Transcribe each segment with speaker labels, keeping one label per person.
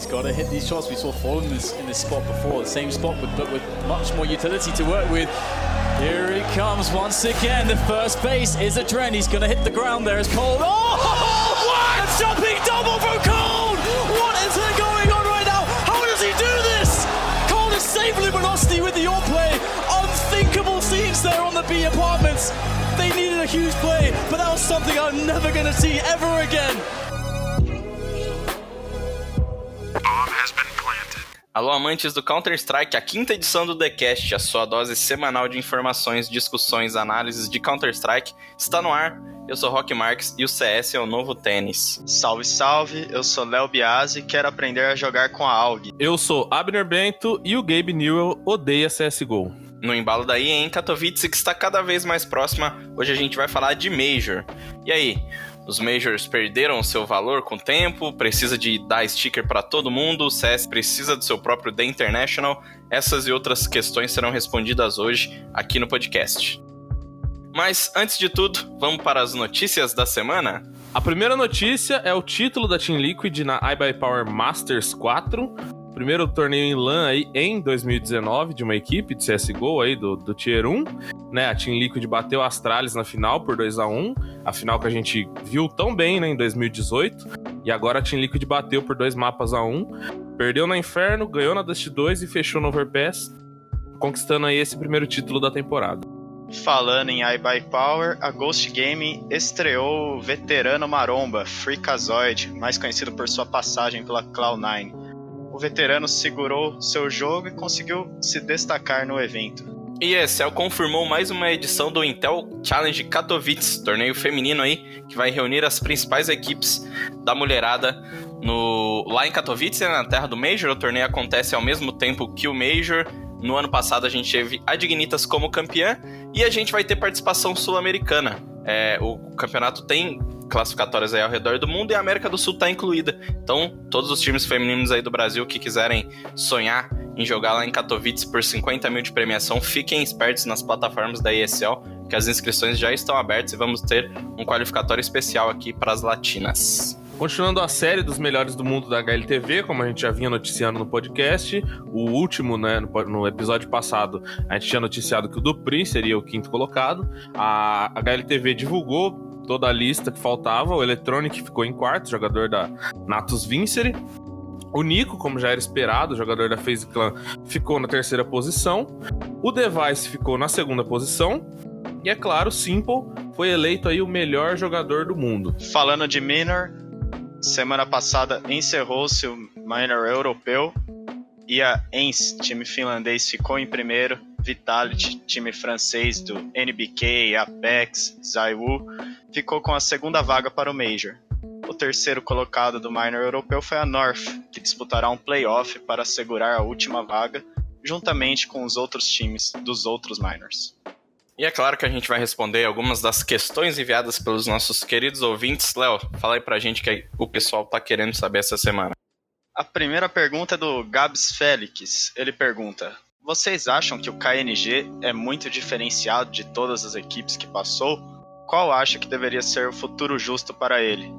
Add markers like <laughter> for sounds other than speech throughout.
Speaker 1: He's got to hit these shots. We saw Fallen in this, in this spot before, the same spot, but, but with much more utility to work with. Here he comes once again. The first base is a trend. He's going to hit the ground there as Cole. Oh, what? A jumping double from Cole! What is going on right now? How does he do this? Cole is saving Luminosity with the all play. Unthinkable scenes there on the B apartments. They needed a huge play, but that was something I'm never going to see ever again.
Speaker 2: Alô, amantes do Counter-Strike, a quinta edição do TheCast, a sua dose semanal de informações, discussões, análises de Counter-Strike, está no ar. Eu sou Rock Marques e o CS é o novo tênis.
Speaker 3: Salve, salve, eu sou Léo Biasi e quero aprender a jogar com a AUG.
Speaker 4: Eu sou Abner Bento e o Gabe Newell odeia CSGO.
Speaker 2: No embalo daí em Katowice, que está cada vez mais próxima, hoje a gente vai falar de Major. E aí, os Majors perderam seu valor com o tempo, precisa de dar sticker para todo mundo, o CS precisa do seu próprio The International. Essas e outras questões serão respondidas hoje aqui no podcast. Mas antes de tudo, vamos para as notícias da semana?
Speaker 4: A primeira notícia é o título da Team Liquid na iBuyPower Masters 4. Primeiro torneio em LAN aí em 2019 de uma equipe de CSGO aí do, do Tier 1. Né, a Team Liquid bateu a Astralis na final por 2 a 1 a final que a gente viu tão bem né, em 2018. E agora a Team Liquid bateu por dois mapas a um. Perdeu na Inferno, ganhou na Dust 2 e fechou no Overpass, conquistando aí esse primeiro título da temporada.
Speaker 3: Falando em iBuyPower, a Ghost Game estreou o veterano maromba, Freakazoid, mais conhecido por sua passagem pela Cloud9. Veterano segurou seu jogo e conseguiu se destacar no evento.
Speaker 2: E ESL confirmou mais uma edição do Intel Challenge Katowice, torneio feminino aí, que vai reunir as principais equipes da mulherada no lá em Katowice, na terra do Major. O torneio acontece ao mesmo tempo que o Major. No ano passado a gente teve a Dignitas como campeã e a gente vai ter participação sul-americana. É, o campeonato tem classificatórias aí ao redor do mundo e a América do Sul está incluída. Então, todos os times femininos aí do Brasil que quiserem sonhar em jogar lá em Katowice por 50 mil de premiação, fiquem espertos nas plataformas da ESL, que as inscrições já estão abertas e vamos ter um qualificatório especial aqui para as latinas.
Speaker 4: Continuando a série dos melhores do mundo da HLTV, como a gente já vinha noticiando no podcast, o último, né, no, episódio passado, a gente tinha noticiado que o Dupri seria o quinto colocado. A HLTV divulgou toda a lista que faltava, o Electronic ficou em quarto, jogador da Natus Vincere. O Nico, como já era esperado, jogador da FaZe Clan, ficou na terceira posição. O Device ficou na segunda posição. E é claro, Simple foi eleito aí o melhor jogador do mundo.
Speaker 3: Falando de Minor, Semana passada encerrou-se o Minor Europeu e a ENS, time finlandês, ficou em primeiro. Vitality, time francês do NBK, Apex, Zaiwu, ficou com a segunda vaga para o Major. O terceiro colocado do Minor Europeu foi a North, que disputará um playoff para assegurar a última vaga, juntamente com os outros times dos outros Minors.
Speaker 2: E é claro que a gente vai responder algumas das questões enviadas pelos nossos queridos ouvintes. Léo, fala aí pra gente que o pessoal tá querendo saber essa semana.
Speaker 3: A primeira pergunta é do Gabs Félix. Ele pergunta: Vocês acham que o KNG é muito diferenciado de todas as equipes que passou? Qual acha que deveria ser o futuro justo para ele?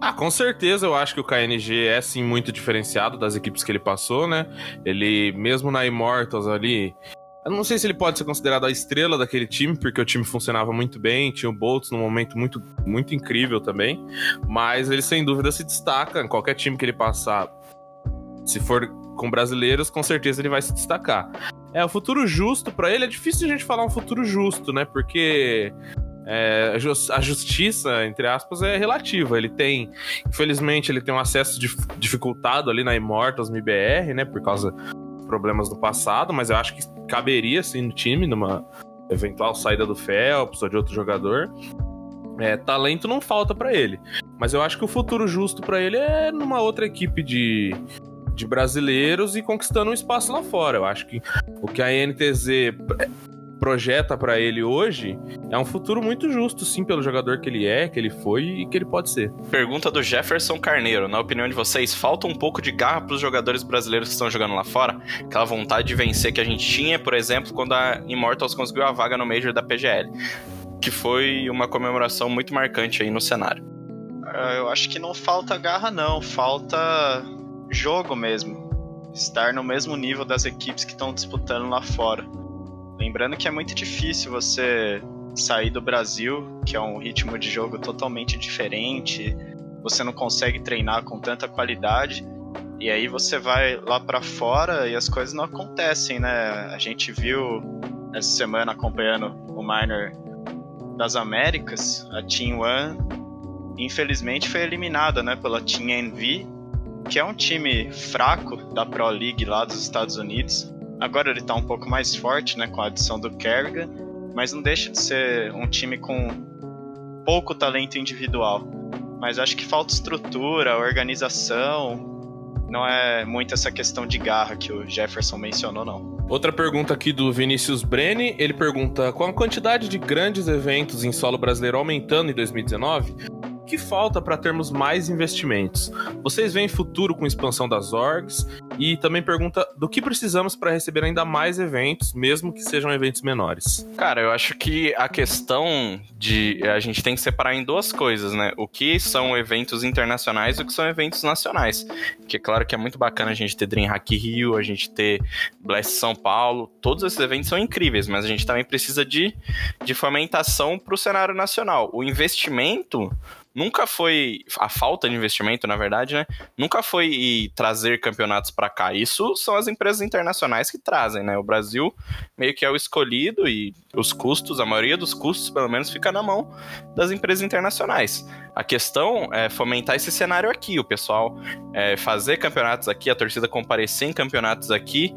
Speaker 4: Ah, com certeza eu acho que o KNG é sim muito diferenciado das equipes que ele passou, né? Ele, mesmo na Immortals ali, eu não sei se ele pode ser considerado a estrela daquele time, porque o time funcionava muito bem, tinha o Boltz num momento muito, muito incrível também. Mas ele sem dúvida se destaca em qualquer time que ele passar. Se for com brasileiros, com certeza ele vai se destacar. É, o futuro justo para ele é difícil a gente falar um futuro justo, né? Porque é, a justiça, entre aspas, é relativa. Ele tem, infelizmente, ele tem um acesso dificultado ali na Immortals, IBR, né? Por causa problemas do passado, mas eu acho que caberia sim no time, numa eventual saída do Phelps ou de outro jogador. É, talento não falta para ele, mas eu acho que o futuro justo para ele é numa outra equipe de, de brasileiros e conquistando um espaço lá fora. Eu acho que o que a NTZ projeta para ele hoje é um futuro muito justo, sim, pelo jogador que ele é, que ele foi e que ele pode ser.
Speaker 2: Pergunta do Jefferson Carneiro. Na opinião de vocês, falta um pouco de garra para os jogadores brasileiros que estão jogando lá fora? Aquela vontade de vencer que a gente tinha, por exemplo, quando a Immortals conseguiu a vaga no Major da PGL, que foi uma comemoração muito marcante aí no cenário.
Speaker 3: Ah, eu acho que não falta garra, não. Falta jogo mesmo. Estar no mesmo nível das equipes que estão disputando lá fora. Lembrando que é muito difícil você sair do Brasil, que é um ritmo de jogo totalmente diferente, você não consegue treinar com tanta qualidade. E aí você vai lá para fora e as coisas não acontecem, né? A gente viu essa semana acompanhando o minor das Américas, a Team One, infelizmente foi eliminada, né, pela Team NV, que é um time fraco da Pro League lá dos Estados Unidos. Agora ele tá um pouco mais forte, né, com a adição do Kerrigan, mas não deixa de ser um time com pouco talento individual. Mas acho que falta estrutura, organização, não é muito essa questão de garra que o Jefferson mencionou, não.
Speaker 4: Outra pergunta aqui do Vinícius Brenni, ele pergunta: com a quantidade de grandes eventos em solo brasileiro aumentando em 2019, que falta para termos mais investimentos? Vocês veem futuro com expansão das orgs? E também pergunta do que precisamos para receber ainda mais eventos, mesmo que sejam eventos menores.
Speaker 2: Cara, eu acho que a questão de a gente tem que separar em duas coisas, né? O que são eventos internacionais e o que são eventos nacionais. Que é claro que é muito bacana a gente ter Dreamhack Rio, a gente ter Blast São Paulo, todos esses eventos são incríveis, mas a gente também precisa de, de fomentação para o cenário nacional. O investimento nunca foi a falta de investimento, na verdade, né? Nunca foi trazer campeonatos para cá. Isso são as empresas internacionais que trazem, né? O Brasil meio que é o escolhido e os custos, a maioria dos custos, pelo menos, fica na mão das empresas internacionais. A questão é fomentar esse cenário aqui, o pessoal é, fazer campeonatos aqui, a torcida comparecer em campeonatos aqui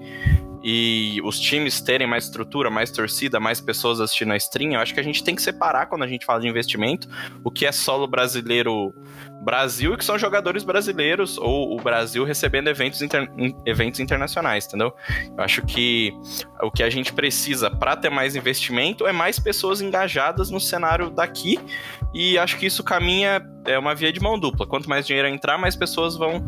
Speaker 2: e os times terem mais estrutura, mais torcida, mais pessoas assistindo a stream, eu acho que a gente tem que separar quando a gente fala de investimento o que é solo brasileiro Brasil e que são jogadores brasileiros ou o Brasil recebendo eventos, inter... eventos internacionais, entendeu? Eu acho que o que a gente precisa para ter mais investimento é mais pessoas engajadas no cenário daqui e acho que isso caminha é uma via de mão dupla. Quanto mais dinheiro entrar, mais pessoas vão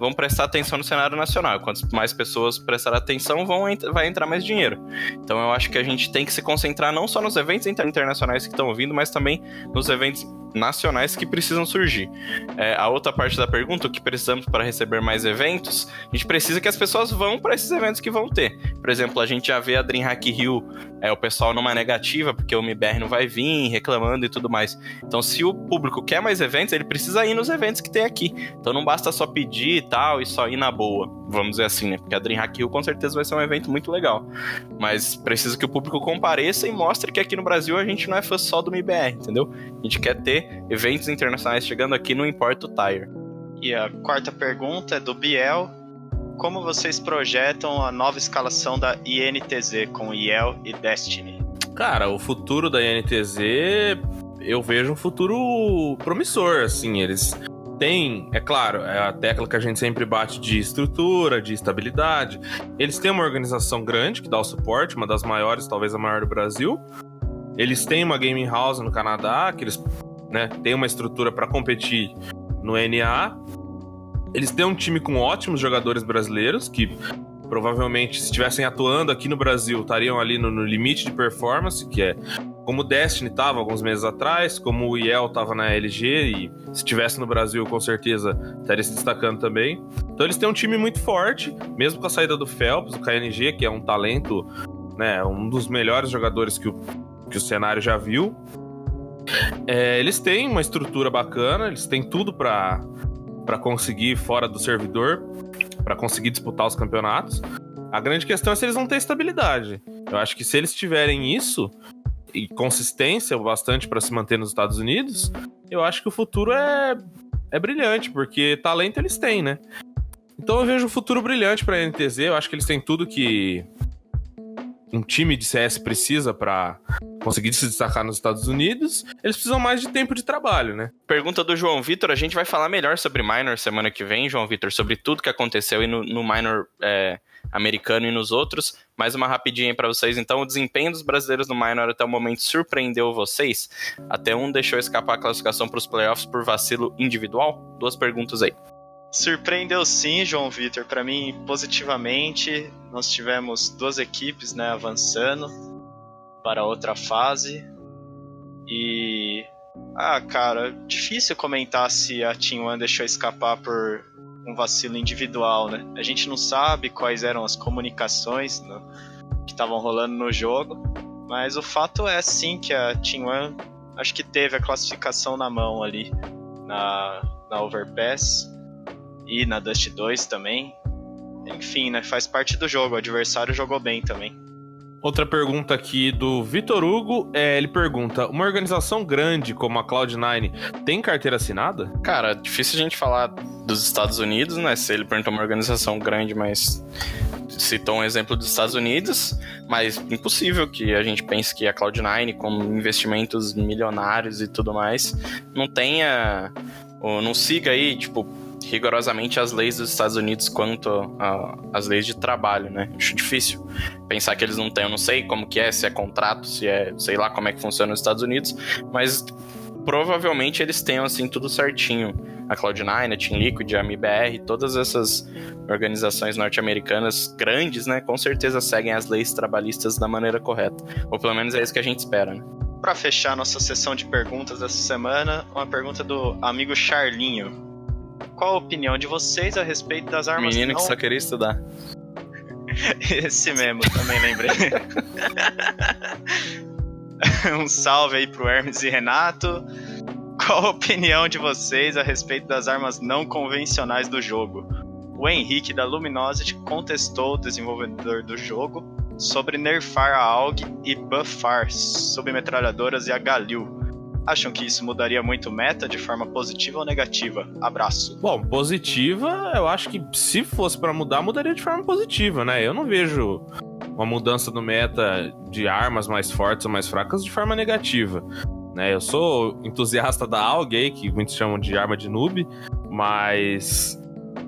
Speaker 2: vão prestar atenção no cenário nacional. Quanto mais pessoas prestarem atenção, vão vai entrar mais dinheiro. Então eu acho que a gente tem que se concentrar não só nos eventos internacionais que estão vindo, mas também nos eventos nacionais que precisam surgir. É, a outra parte da pergunta, o que precisamos para receber mais eventos, a gente precisa que as pessoas vão para esses eventos que vão ter. Por exemplo, a gente já vê a Dreamhack Rio, é, o pessoal numa negativa, porque o MBR não vai vir, reclamando e tudo mais. Então, se o público quer mais eventos, ele precisa ir nos eventos que tem aqui. Então não basta só pedir e tal, e só ir na boa, vamos dizer assim, né? Porque a Dreamhack Rio com certeza vai ser um evento muito legal. Mas precisa que o público compareça e mostre que aqui no Brasil a gente não é fã só do MBR, entendeu? A gente quer ter eventos internacionais chegando aqui, não importa o tire.
Speaker 3: E a quarta pergunta é do Biel. Como vocês projetam a nova escalação da INTZ com IEL e Destiny?
Speaker 4: Cara, o futuro da INTZ eu vejo um futuro promissor, assim, eles têm, é claro, é a tecla que a gente sempre bate de estrutura, de estabilidade. Eles têm uma organização grande que dá o suporte, uma das maiores, talvez a maior do Brasil. Eles têm uma gaming house no Canadá, que eles né? Tem uma estrutura para competir no NA. Eles têm um time com ótimos jogadores brasileiros que provavelmente se estivessem atuando aqui no Brasil estariam ali no, no, limite de performance, que é como o Destiny estava alguns meses atrás, como o IEL estava na LG e se estivesse no Brasil com certeza estaria se destacando também. Então eles têm um time muito forte, mesmo com a saída do Phelps, o KNG, que é um talento, né, um dos melhores jogadores que o, que o cenário já viu. É, eles têm uma estrutura bacana, eles têm tudo para para conseguir fora do servidor, para conseguir disputar os campeonatos. A grande questão é se eles vão ter estabilidade. Eu acho que se eles tiverem isso e consistência bastante para se manter nos Estados Unidos, eu acho que o futuro é é brilhante, porque talento eles têm, né? Então eu vejo um futuro brilhante para a NTZ, eu acho que eles têm tudo que um time de CS precisa para conseguir se destacar nos Estados Unidos, eles precisam mais de tempo de trabalho, né?
Speaker 2: Pergunta do João Vitor, a gente vai falar melhor sobre Minor semana que vem, João Vitor, sobre tudo que aconteceu no, no Minor é, americano e nos outros. Mais uma rapidinha para vocês, então, o desempenho dos brasileiros no Minor até o momento surpreendeu vocês? Até um deixou escapar a classificação para os playoffs por vacilo individual? Duas perguntas aí.
Speaker 3: Surpreendeu sim, João Vitor. Para mim, positivamente, nós tivemos duas equipes né, avançando para outra fase. E. Ah, cara, difícil comentar se a Team One deixou escapar por um vacilo individual, né? A gente não sabe quais eram as comunicações no, que estavam rolando no jogo, mas o fato é sim que a Team One acho que teve a classificação na mão ali na, na Overpass e na Dust 2 também. Enfim, né? Faz parte do jogo. O adversário jogou bem também.
Speaker 4: Outra pergunta aqui do Vitor Hugo, é, ele pergunta: uma organização grande como a Cloud9 tem carteira assinada?
Speaker 2: Cara, difícil a gente falar dos Estados Unidos, né? Se ele perguntou uma organização grande, mas citou um exemplo dos Estados Unidos, mas impossível que a gente pense que a Cloud9, com investimentos milionários e tudo mais, não tenha, ou não siga aí, tipo, rigorosamente as leis dos Estados Unidos quanto às leis de trabalho, né? Acho difícil pensar que eles não têm, eu não sei como que é, se é contrato, se é, sei lá como é que funciona nos Estados Unidos, mas provavelmente eles tenham assim tudo certinho. A Cloud9, a Team Liquid, a MBR, todas essas organizações norte-americanas grandes, né, com certeza seguem as leis trabalhistas da maneira correta. Ou pelo menos é isso que a gente espera, né?
Speaker 3: Para fechar nossa sessão de perguntas dessa semana, uma pergunta do amigo Charlinho. Qual a opinião de vocês a respeito das armas
Speaker 2: Menino
Speaker 3: não...
Speaker 2: que só queria estudar. <laughs>
Speaker 3: Esse mesmo, também lembrei. <laughs> um salve aí pro Hermes e Renato. Qual a opinião de vocês a respeito das armas não convencionais do jogo? O Henrique da Luminosity contestou o desenvolvedor do jogo sobre nerfar a AUG e buffar submetralhadoras e a Galil. Acham que isso mudaria muito o meta de forma positiva ou negativa? Abraço.
Speaker 4: Bom, positiva, eu acho que se fosse para mudar, mudaria de forma positiva, né? Eu não vejo uma mudança no meta de armas mais fortes ou mais fracas de forma negativa. Né? Eu sou entusiasta da AUG, que muitos chamam de arma de noob, mas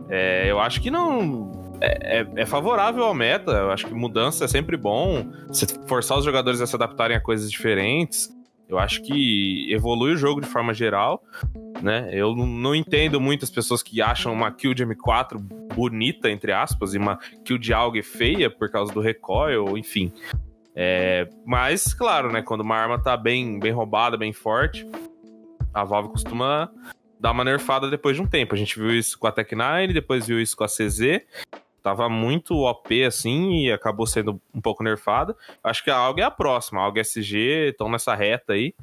Speaker 4: é, eu acho que não. É, é, é, favorável ao meta. Eu acho que mudança é sempre bom. Forçar os jogadores a se adaptarem a coisas diferentes. Eu acho que evolui o jogo de forma geral, né? Eu não entendo muitas pessoas que acham uma kill de M4 bonita, entre aspas, e uma kill de AUG feia por causa do recoil, enfim. É, mas, claro, né? Quando uma arma tá bem, bem roubada, bem forte, a Valve costuma dar uma nerfada depois de um tempo. A gente viu isso com a Tech9, depois viu isso com a CZ, tava muito OP assim e acabou sendo um pouco nerfada. Acho que a AUG é a próxima, a AUG SG estão nessa reta aí.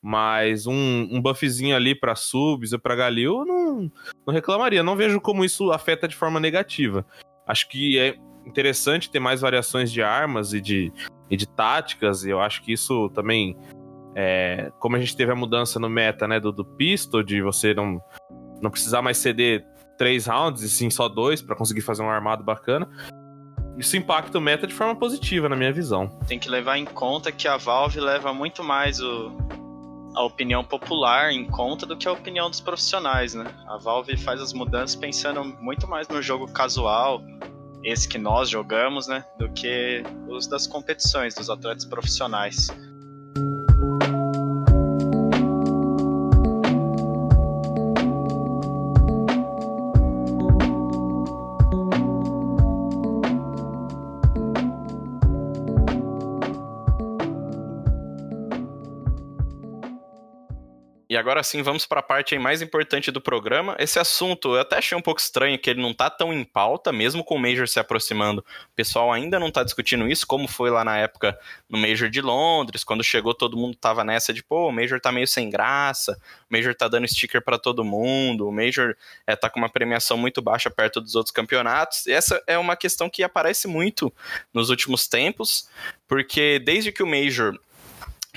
Speaker 4: Mas um, um buffzinho ali para subs ou para Galil, não, não reclamaria. Não vejo como isso afeta de forma negativa. Acho que é interessante ter mais variações de armas e de, e de táticas, e eu acho que isso também. É, como a gente teve a mudança no meta né, do, do pistol, de você não, não precisar mais ceder três rounds e sim só dois para conseguir fazer um armado bacana. Isso impacta o meta de forma positiva, na minha visão.
Speaker 3: Tem que levar em conta que a Valve leva muito mais o, a opinião popular em conta do que a opinião dos profissionais, né? A Valve faz as mudanças pensando muito mais no jogo casual, esse que nós jogamos, né? Do que os das competições, dos atletas profissionais.
Speaker 2: Agora sim vamos para a parte mais importante do programa. Esse assunto eu até achei um pouco estranho que ele não tá tão em pauta, mesmo com o Major se aproximando. O pessoal ainda não tá discutindo isso, como foi lá na época no Major de Londres, quando chegou todo mundo tava nessa de, pô, o Major tá meio sem graça, o Major tá dando sticker para todo mundo, o Major é, tá com uma premiação muito baixa perto dos outros campeonatos. E essa é uma questão que aparece muito nos últimos tempos, porque desde que o Major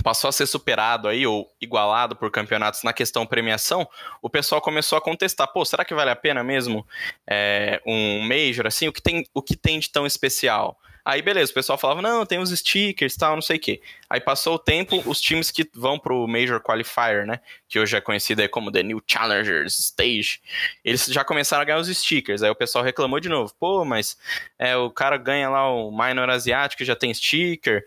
Speaker 2: passou a ser superado aí ou igualado por campeonatos na questão premiação, o pessoal começou a contestar, pô, será que vale a pena mesmo é, um major assim? O que tem, o que tem de tão especial? Aí beleza, o pessoal falava, não, tem os stickers, tal, não sei o quê. Aí passou o tempo, os times que vão pro Major Qualifier, né, que hoje é conhecido como The New Challengers Stage, eles já começaram a ganhar os stickers. Aí o pessoal reclamou de novo, pô, mas é, o cara ganha lá o Minor Asiático, já tem sticker,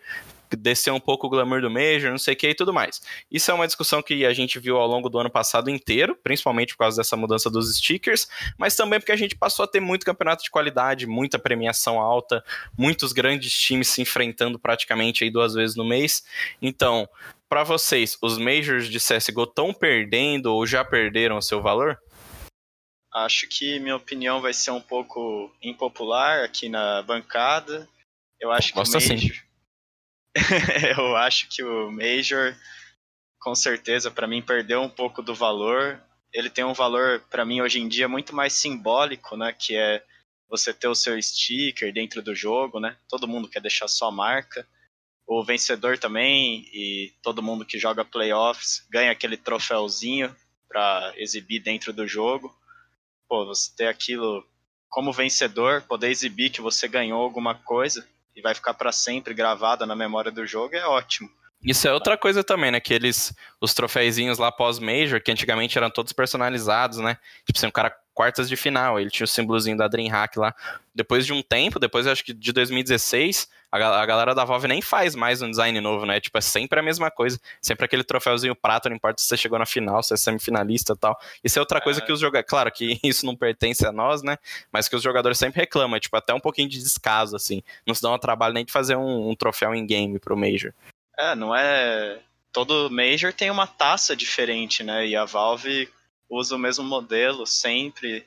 Speaker 2: descer um pouco o glamour do Major, não sei o que e tudo mais. Isso é uma discussão que a gente viu ao longo do ano passado inteiro, principalmente por causa dessa mudança dos stickers, mas também porque a gente passou a ter muito campeonato de qualidade, muita premiação alta, muitos grandes times se enfrentando praticamente aí duas vezes no mês. Então, para vocês, os Majors de CSGO estão perdendo ou já perderam o seu valor?
Speaker 3: Acho que minha opinião vai ser um pouco impopular aqui na bancada. Eu acho
Speaker 2: Gosto
Speaker 3: que o
Speaker 2: assim. <laughs>
Speaker 3: Eu acho que o Major, com certeza, para mim, perdeu um pouco do valor. Ele tem um valor, para mim, hoje em dia, muito mais simbólico, né? Que é você ter o seu sticker dentro do jogo, né? Todo mundo quer deixar sua marca. O vencedor também, e todo mundo que joga playoffs ganha aquele troféuzinho para exibir dentro do jogo. Pô, você ter aquilo como vencedor, poder exibir que você ganhou alguma coisa e vai ficar para sempre gravada na memória do jogo é ótimo.
Speaker 2: Isso é outra coisa também, né? Que eles, os troféuzinhos lá pós-Major, que antigamente eram todos personalizados, né? Tipo, assim, um cara quartas de final, ele tinha o símbolozinho da DreamHack lá. Depois de um tempo, depois acho que de 2016, a, a galera da Valve nem faz mais um design novo, né? Tipo, é sempre a mesma coisa. Sempre aquele troféuzinho prata, não importa se você chegou na final, se é semifinalista e tal. Isso é outra coisa
Speaker 3: É.
Speaker 2: que os jogadores... Claro que <laughs> isso não pertence a nós, né? Mas que os jogadores sempre reclamam, é, tipo, até um pouquinho de descaso, assim. Não se dá um trabalho nem de fazer um, um troféu em game pro Major.
Speaker 3: É, não é. Todo Major tem uma taça diferente, né? E a Valve usa o mesmo modelo sempre.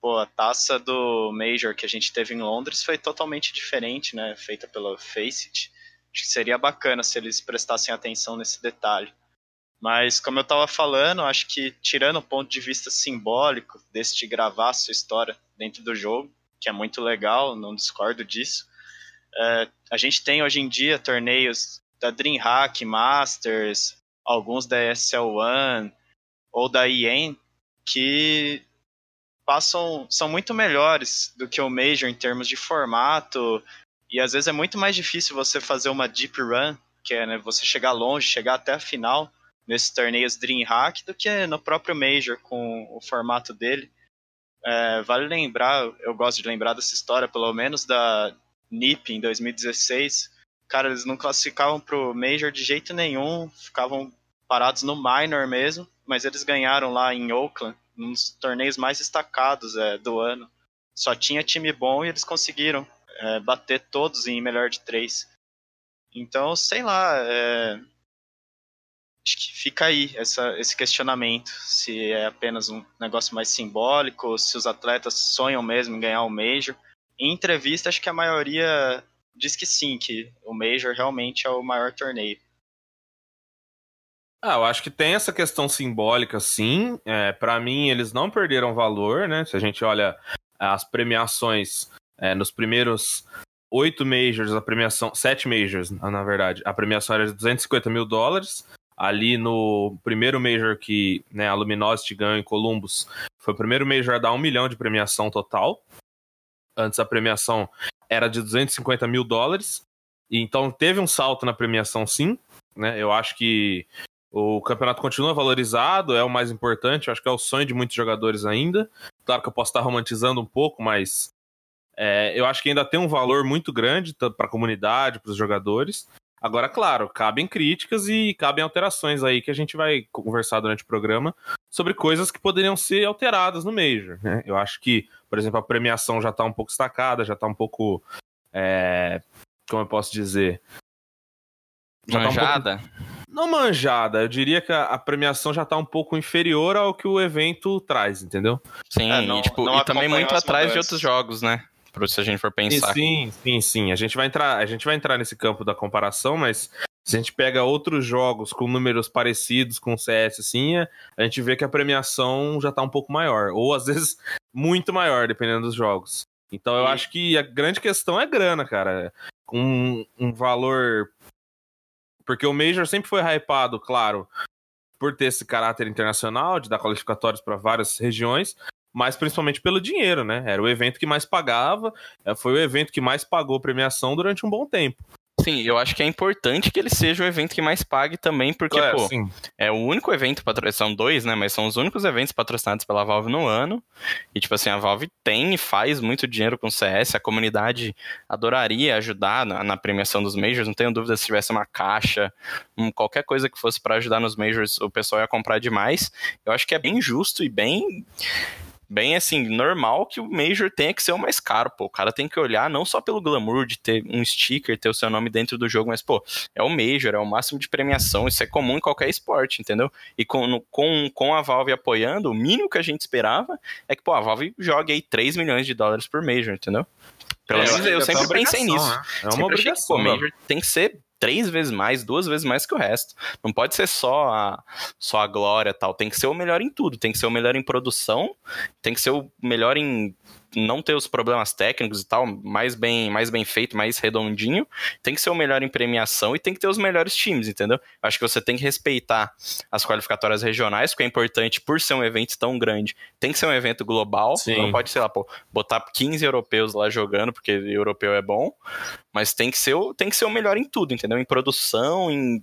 Speaker 3: Pô, a taça do Major que a gente teve em Londres foi totalmente diferente, né? Feita pela Faceit. Acho que seria bacana se eles prestassem atenção nesse detalhe. Mas, como eu tava falando, acho que tirando o ponto de vista simbólico desse de gravar a sua história dentro do jogo, que é muito legal, não discordo disso. É, a gente tem hoje em dia torneios da DreamHack Masters, alguns da SL1 ou da EN, que passam são muito melhores do que o Major em termos de formato e às vezes é muito mais difícil você fazer uma deep run, que é né, você chegar longe, chegar até a final nesses torneios DreamHack do que no próprio Major com o formato dele. É, vale lembrar, eu gosto de lembrar dessa história, pelo menos da NIP em 2016. Cara, eles não classificavam pro Major de jeito nenhum, ficavam parados no Minor mesmo, mas eles ganharam lá em Oakland, um dos torneios mais destacados é, do ano. Só tinha time bom e eles conseguiram é, bater todos em melhor de três. Então, sei lá, é, acho que fica aí essa, esse questionamento, se é apenas um negócio mais simbólico, se os atletas sonham mesmo em ganhar o Major. Em entrevista, acho que a maioria diz que sim, que o Major realmente é o maior torneio.
Speaker 4: Ah, eu acho que tem essa questão simbólica, sim. É, para mim, eles não perderam valor, né? Se a gente olha as premiações é, nos primeiros oito majors, a premiação, sete majors, na verdade, a premiação era de 250 mil dólares. Ali no primeiro major que né, a Luminosity ganhou em Columbus, foi o primeiro major a dar um milhão de premiação total. Antes a premiação era de 250 mil dólares. E então teve um salto na premiação, sim. Né? Eu acho que o campeonato continua valorizado, é o mais importante. Eu acho que é o sonho de muitos jogadores ainda. Claro que eu posso estar romantizando um pouco, mas é, eu acho que ainda tem um valor muito grande para a comunidade, para os jogadores. Agora, claro, cabem críticas e cabem alterações aí que a gente vai conversar durante o programa sobre coisas que poderiam ser alteradas no Major. Né? Eu acho que, por exemplo, a premiação já está um pouco destacada, já está um pouco. É, como eu posso dizer? Já tá um pouco-
Speaker 2: Manjada?
Speaker 4: não manjada, eu diria que a, premiação já tá um pouco inferior ao que o evento traz, entendeu?
Speaker 2: Sim,
Speaker 3: É, não-
Speaker 2: e, tipo,
Speaker 3: não
Speaker 2: e também muito atrás de outros jogos, né? Se a gente for pensar.
Speaker 4: Sim, sim, sim. A gente vai entrar, a gente vai entrar nesse campo da comparação, mas se a gente pega outros jogos com números parecidos com o CS, assim, a gente vê que a premiação já tá um pouco maior, ou às <laughs> vezes muito maior, dependendo dos jogos. Então eu acho que a grande questão é grana, cara. Com um valor. Porque o Major sempre foi hypado, claro, por ter esse caráter internacional, de dar qualificatórios para várias regiões, mas principalmente pelo dinheiro, né? Era o evento que mais pagava, eh, foi o evento que mais pagou premiação durante um bom tempo.
Speaker 2: Sim, eu acho que é importante que ele seja o evento que mais pague também, porque,
Speaker 4: É,
Speaker 2: pô,
Speaker 4: sim.
Speaker 2: é o único evento patrocinado, são dois, né? Mas são os únicos eventos patrocinados pela Valve no ano. E, tipo assim, a Valve tem e faz muito dinheiro com CS. A comunidade adoraria ajudar na, na premiação dos Majors. Não tenho dúvida se tivesse uma caixa, um, qualquer coisa que fosse pra ajudar nos Majors, o pessoal ia comprar demais. Eu acho que é bem justo e bem bem assim, normal que o Major tenha que ser o mais caro, pô. O cara tem que olhar não só pelo glamour de ter um sticker, ter o seu nome dentro do jogo, mas, pô, é o Major, é o máximo de premiação, isso é comum em qualquer esporte, entendeu? E com, com, com a Valve apoiando, o mínimo que a gente esperava é que, pô, a Valve jogue aí 3 milhões de dólares por Major, entendeu? Pelo menos eu, eu sempre pensei nisso. Né?
Speaker 4: É uma obrigação.
Speaker 2: Que, pô, Major tem que ser três vezes mais, duas vezes mais que o resto. Não pode ser só a, só a glória tal. Tem que ser o melhor em tudo. Tem que ser o melhor em produção, tem que ser o melhor em não ter os problemas técnicos e tal, mais bem, mais bem feito, mais redondinho, tem que ser o melhor em premiação e tem que ter os melhores times, entendeu? Acho que você tem que respeitar as qualificatórias regionais, porque é importante por ser um evento tão grande. Tem que ser um evento global, Sim. não pode, sei lá, pô, botar 15 europeus lá jogando, porque europeu é bom, mas tem que ser o, tem que ser o melhor em tudo, entendeu? Em produção, em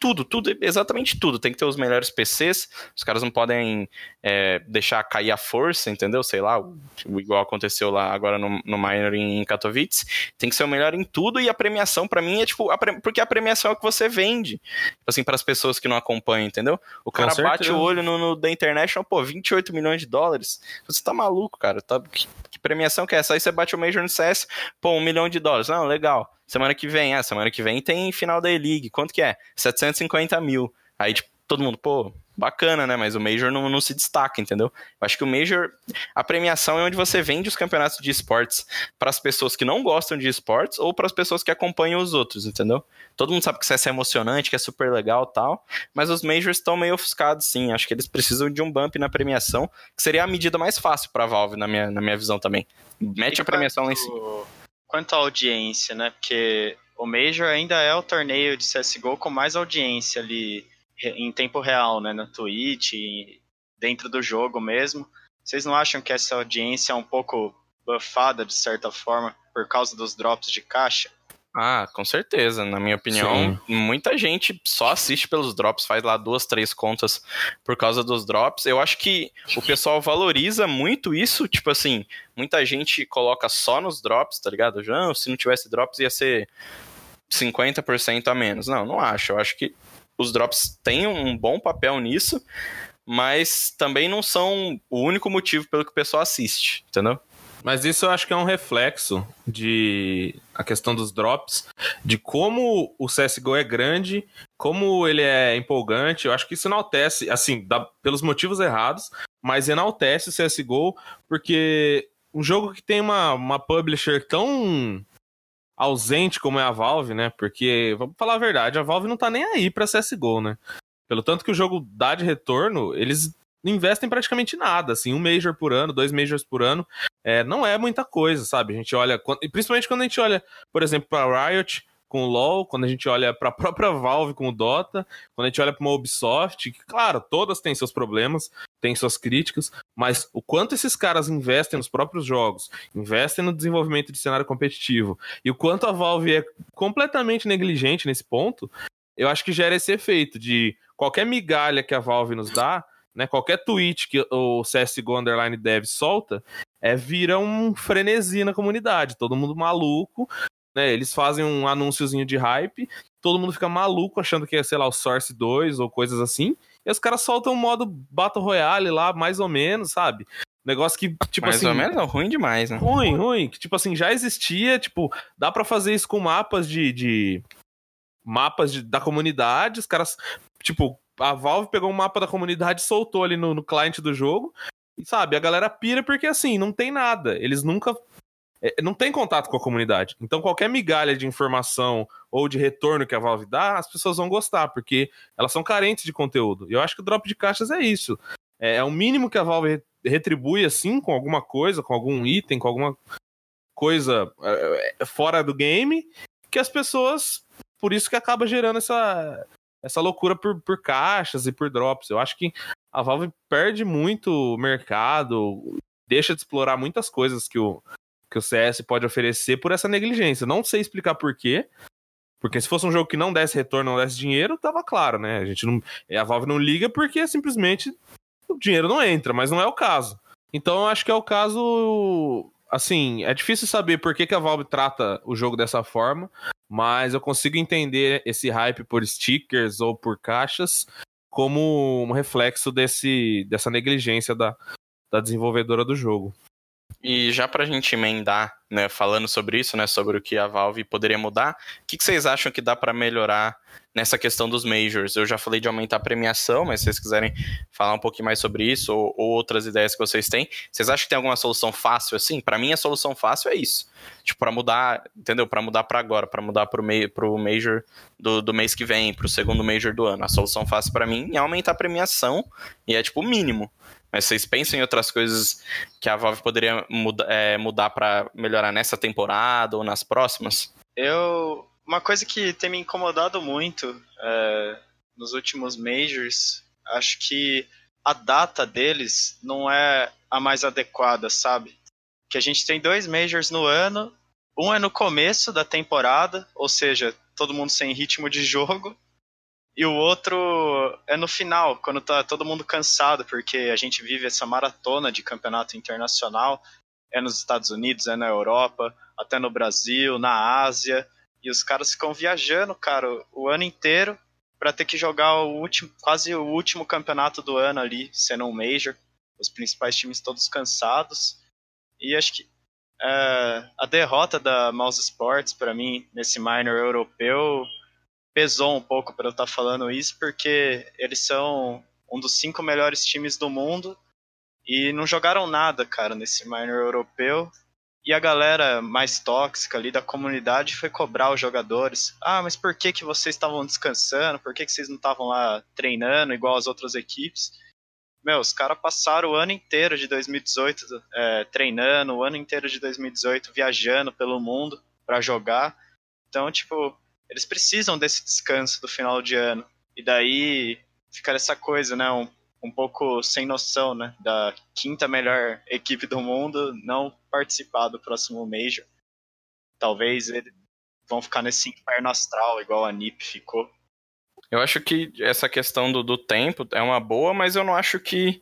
Speaker 2: tudo, tudo, exatamente tudo. Tem que ter os melhores PCs, os caras não podem é, deixar cair a força, entendeu? Sei lá, igual aconteceu lá agora no, no Minor em Katowice. Tem que ser o melhor em tudo e a premiação para mim é tipo, a pre... porque a premiação é o que você vende, assim, para as pessoas que não acompanham, entendeu? O cara bate o olho no, no The International, pô, 28 milhões de dólares. Você tá maluco, cara, tá premiação que é essa? Aí você bate o Major no CS, pô, um milhão de dólares. Não, legal. Semana que vem, ah, semana que vem tem final da E-League. Quanto que é? 750 mil. Aí, tipo, todo mundo, pô, bacana, né? Mas o Major não, não se destaca, entendeu? Eu acho que o Major, a premiação é onde você vende os campeonatos de esportes para as pessoas que não gostam de esportes ou para as pessoas que acompanham os outros, entendeu? Todo mundo sabe que isso é emocionante, que é super legal tal, mas os Majors estão meio ofuscados, sim. Acho que eles precisam de um bump na premiação, que seria a medida mais fácil para a Valve, na minha, na minha visão também. Mete e a premiação quanto, lá em cima.
Speaker 3: Quanto à audiência, né? Porque o Major ainda é o torneio de CSGO com mais audiência ali em tempo real, né, na Twitch, dentro do jogo mesmo. Vocês não acham que essa audiência é um pouco buffada de certa forma por causa dos drops de caixa?
Speaker 2: Ah, com certeza. Na minha opinião, Sim. muita gente só assiste pelos drops, faz lá duas, três contas por causa dos drops. Eu acho que o pessoal valoriza muito isso. Tipo assim, muita gente coloca só nos drops, tá ligado? Já, se não tivesse drops ia ser 50% a menos. Não, não acho. Eu acho que os drops têm um bom papel nisso, mas também não são o único motivo pelo que o pessoal assiste, entendeu?
Speaker 4: Mas isso eu acho que é um reflexo de a questão dos drops, de como o CSGO é grande, como ele é empolgante. Eu acho que isso enaltece, assim, dá, pelos motivos errados, mas enaltece o CSGO, porque um jogo que tem uma, uma publisher tão ausente como é a Valve, né? Porque, vamos falar a verdade, a Valve não tá nem aí pra CSGO, né? Pelo tanto que o jogo dá de retorno, eles investem praticamente nada, assim, um Major por ano, dois Majors por ano, é, não é muita coisa, sabe? A gente olha, principalmente quando a gente olha, por exemplo, pra Riot, com o LoL, quando a gente olha para a própria Valve com o Dota, quando a gente olha para uma Ubisoft, que, claro, todas têm seus problemas, têm suas críticas, mas o quanto esses caras investem nos próprios jogos, investem no desenvolvimento de cenário competitivo, e o quanto a Valve é completamente negligente nesse ponto, eu acho que gera esse efeito de qualquer migalha que a Valve nos dá, né, qualquer tweet que o CSGO Underline Dev solta, é, vira um frenesi na comunidade, todo mundo maluco, né? Eles fazem um anúnciozinho de hype, todo mundo fica maluco achando que é, sei lá, o Source 2 ou coisas assim. E os caras soltam um modo Battle Royale lá, mais ou menos, sabe? Negócio que, tipo
Speaker 2: mais
Speaker 4: assim.
Speaker 2: Mais ou menos, não, ruim demais, né?
Speaker 4: Ruim, ruim. Que, tipo assim, já existia, tipo, dá para fazer isso com mapas de. de mapas de, da comunidade, os caras. Tipo, a Valve pegou um mapa da comunidade e soltou ali no, no cliente do jogo. E sabe, a galera pira porque assim, não tem nada. Eles nunca não tem contato com a comunidade. Então, qualquer migalha de informação ou de retorno que a Valve dá, as pessoas vão gostar, porque elas são carentes de conteúdo. E eu acho que o drop de caixas é isso. É, é o mínimo que a Valve retribui, assim, com alguma coisa, com algum item, com alguma coisa é, é, fora do game, que as pessoas. Por isso que acaba gerando essa, essa loucura por, por caixas e por drops. Eu acho que a Valve perde muito mercado, deixa de explorar muitas coisas que o, que o CS pode oferecer por essa negligência. Não sei explicar por quê. Porque se fosse um jogo que não desse retorno, não desse dinheiro, tava claro, né? A gente não. A Valve não liga porque simplesmente o dinheiro não entra, mas não é o caso. Então eu acho que é o caso. Assim, é difícil saber por que, que a Valve trata o jogo dessa forma, mas eu consigo entender esse hype por stickers ou por caixas como um reflexo desse, dessa negligência da, da desenvolvedora do jogo.
Speaker 2: E já para a gente emendar, né, falando sobre isso, né, sobre o que a Valve poderia mudar, o que, que vocês acham que dá para melhorar nessa questão dos majors? Eu já falei de aumentar a premiação, mas se vocês quiserem falar um pouquinho mais sobre isso ou, ou outras ideias que vocês têm, vocês acham que tem alguma solução fácil assim? Para mim a solução fácil é isso, tipo para mudar, entendeu? Para mudar para agora, para mudar para o major do, do mês que vem, para o segundo major do ano. A solução fácil para mim é aumentar a premiação e é tipo o mínimo. Mas vocês pensam em outras coisas que a Valve poderia muda, é, mudar para melhorar nessa temporada ou nas próximas?
Speaker 3: Eu. Uma coisa que tem me incomodado muito é, nos últimos Majors, acho que a data deles não é a mais adequada, sabe? Que a gente tem dois Majors no ano, um é no começo da temporada, ou seja, todo mundo sem ritmo de jogo, e o outro é no final, quando tá todo mundo cansado, porque a gente vive essa maratona de campeonato internacional. É nos Estados Unidos, é na Europa, até no Brasil, na Ásia. E os caras ficam viajando, cara, o ano inteiro para ter que jogar o último, quase o último campeonato do ano ali, sendo um Major. Os principais times todos cansados. E acho que é, a derrota da Mouse Sports, para mim, nesse minor europeu, pesou um pouco para eu estar tá falando isso, porque eles são um dos cinco melhores times do mundo e não jogaram nada, cara, nesse minor europeu. E a galera mais tóxica ali da comunidade foi cobrar os jogadores. Ah, mas por que, que vocês estavam descansando? Por que, que vocês não estavam lá treinando igual as outras equipes? Meu, os caras passaram o ano inteiro de 2018 é, treinando, o ano inteiro de 2018 viajando pelo mundo para jogar. Então, tipo, eles precisam desse descanso do final de ano. E daí fica essa coisa, né? Um, um pouco sem noção, né? Da quinta melhor equipe do mundo não participar do próximo Major. Talvez eles vão ficar nesse inferno astral, igual a NiP ficou.
Speaker 2: Eu acho que essa questão do, do tempo é uma boa, mas eu não acho que,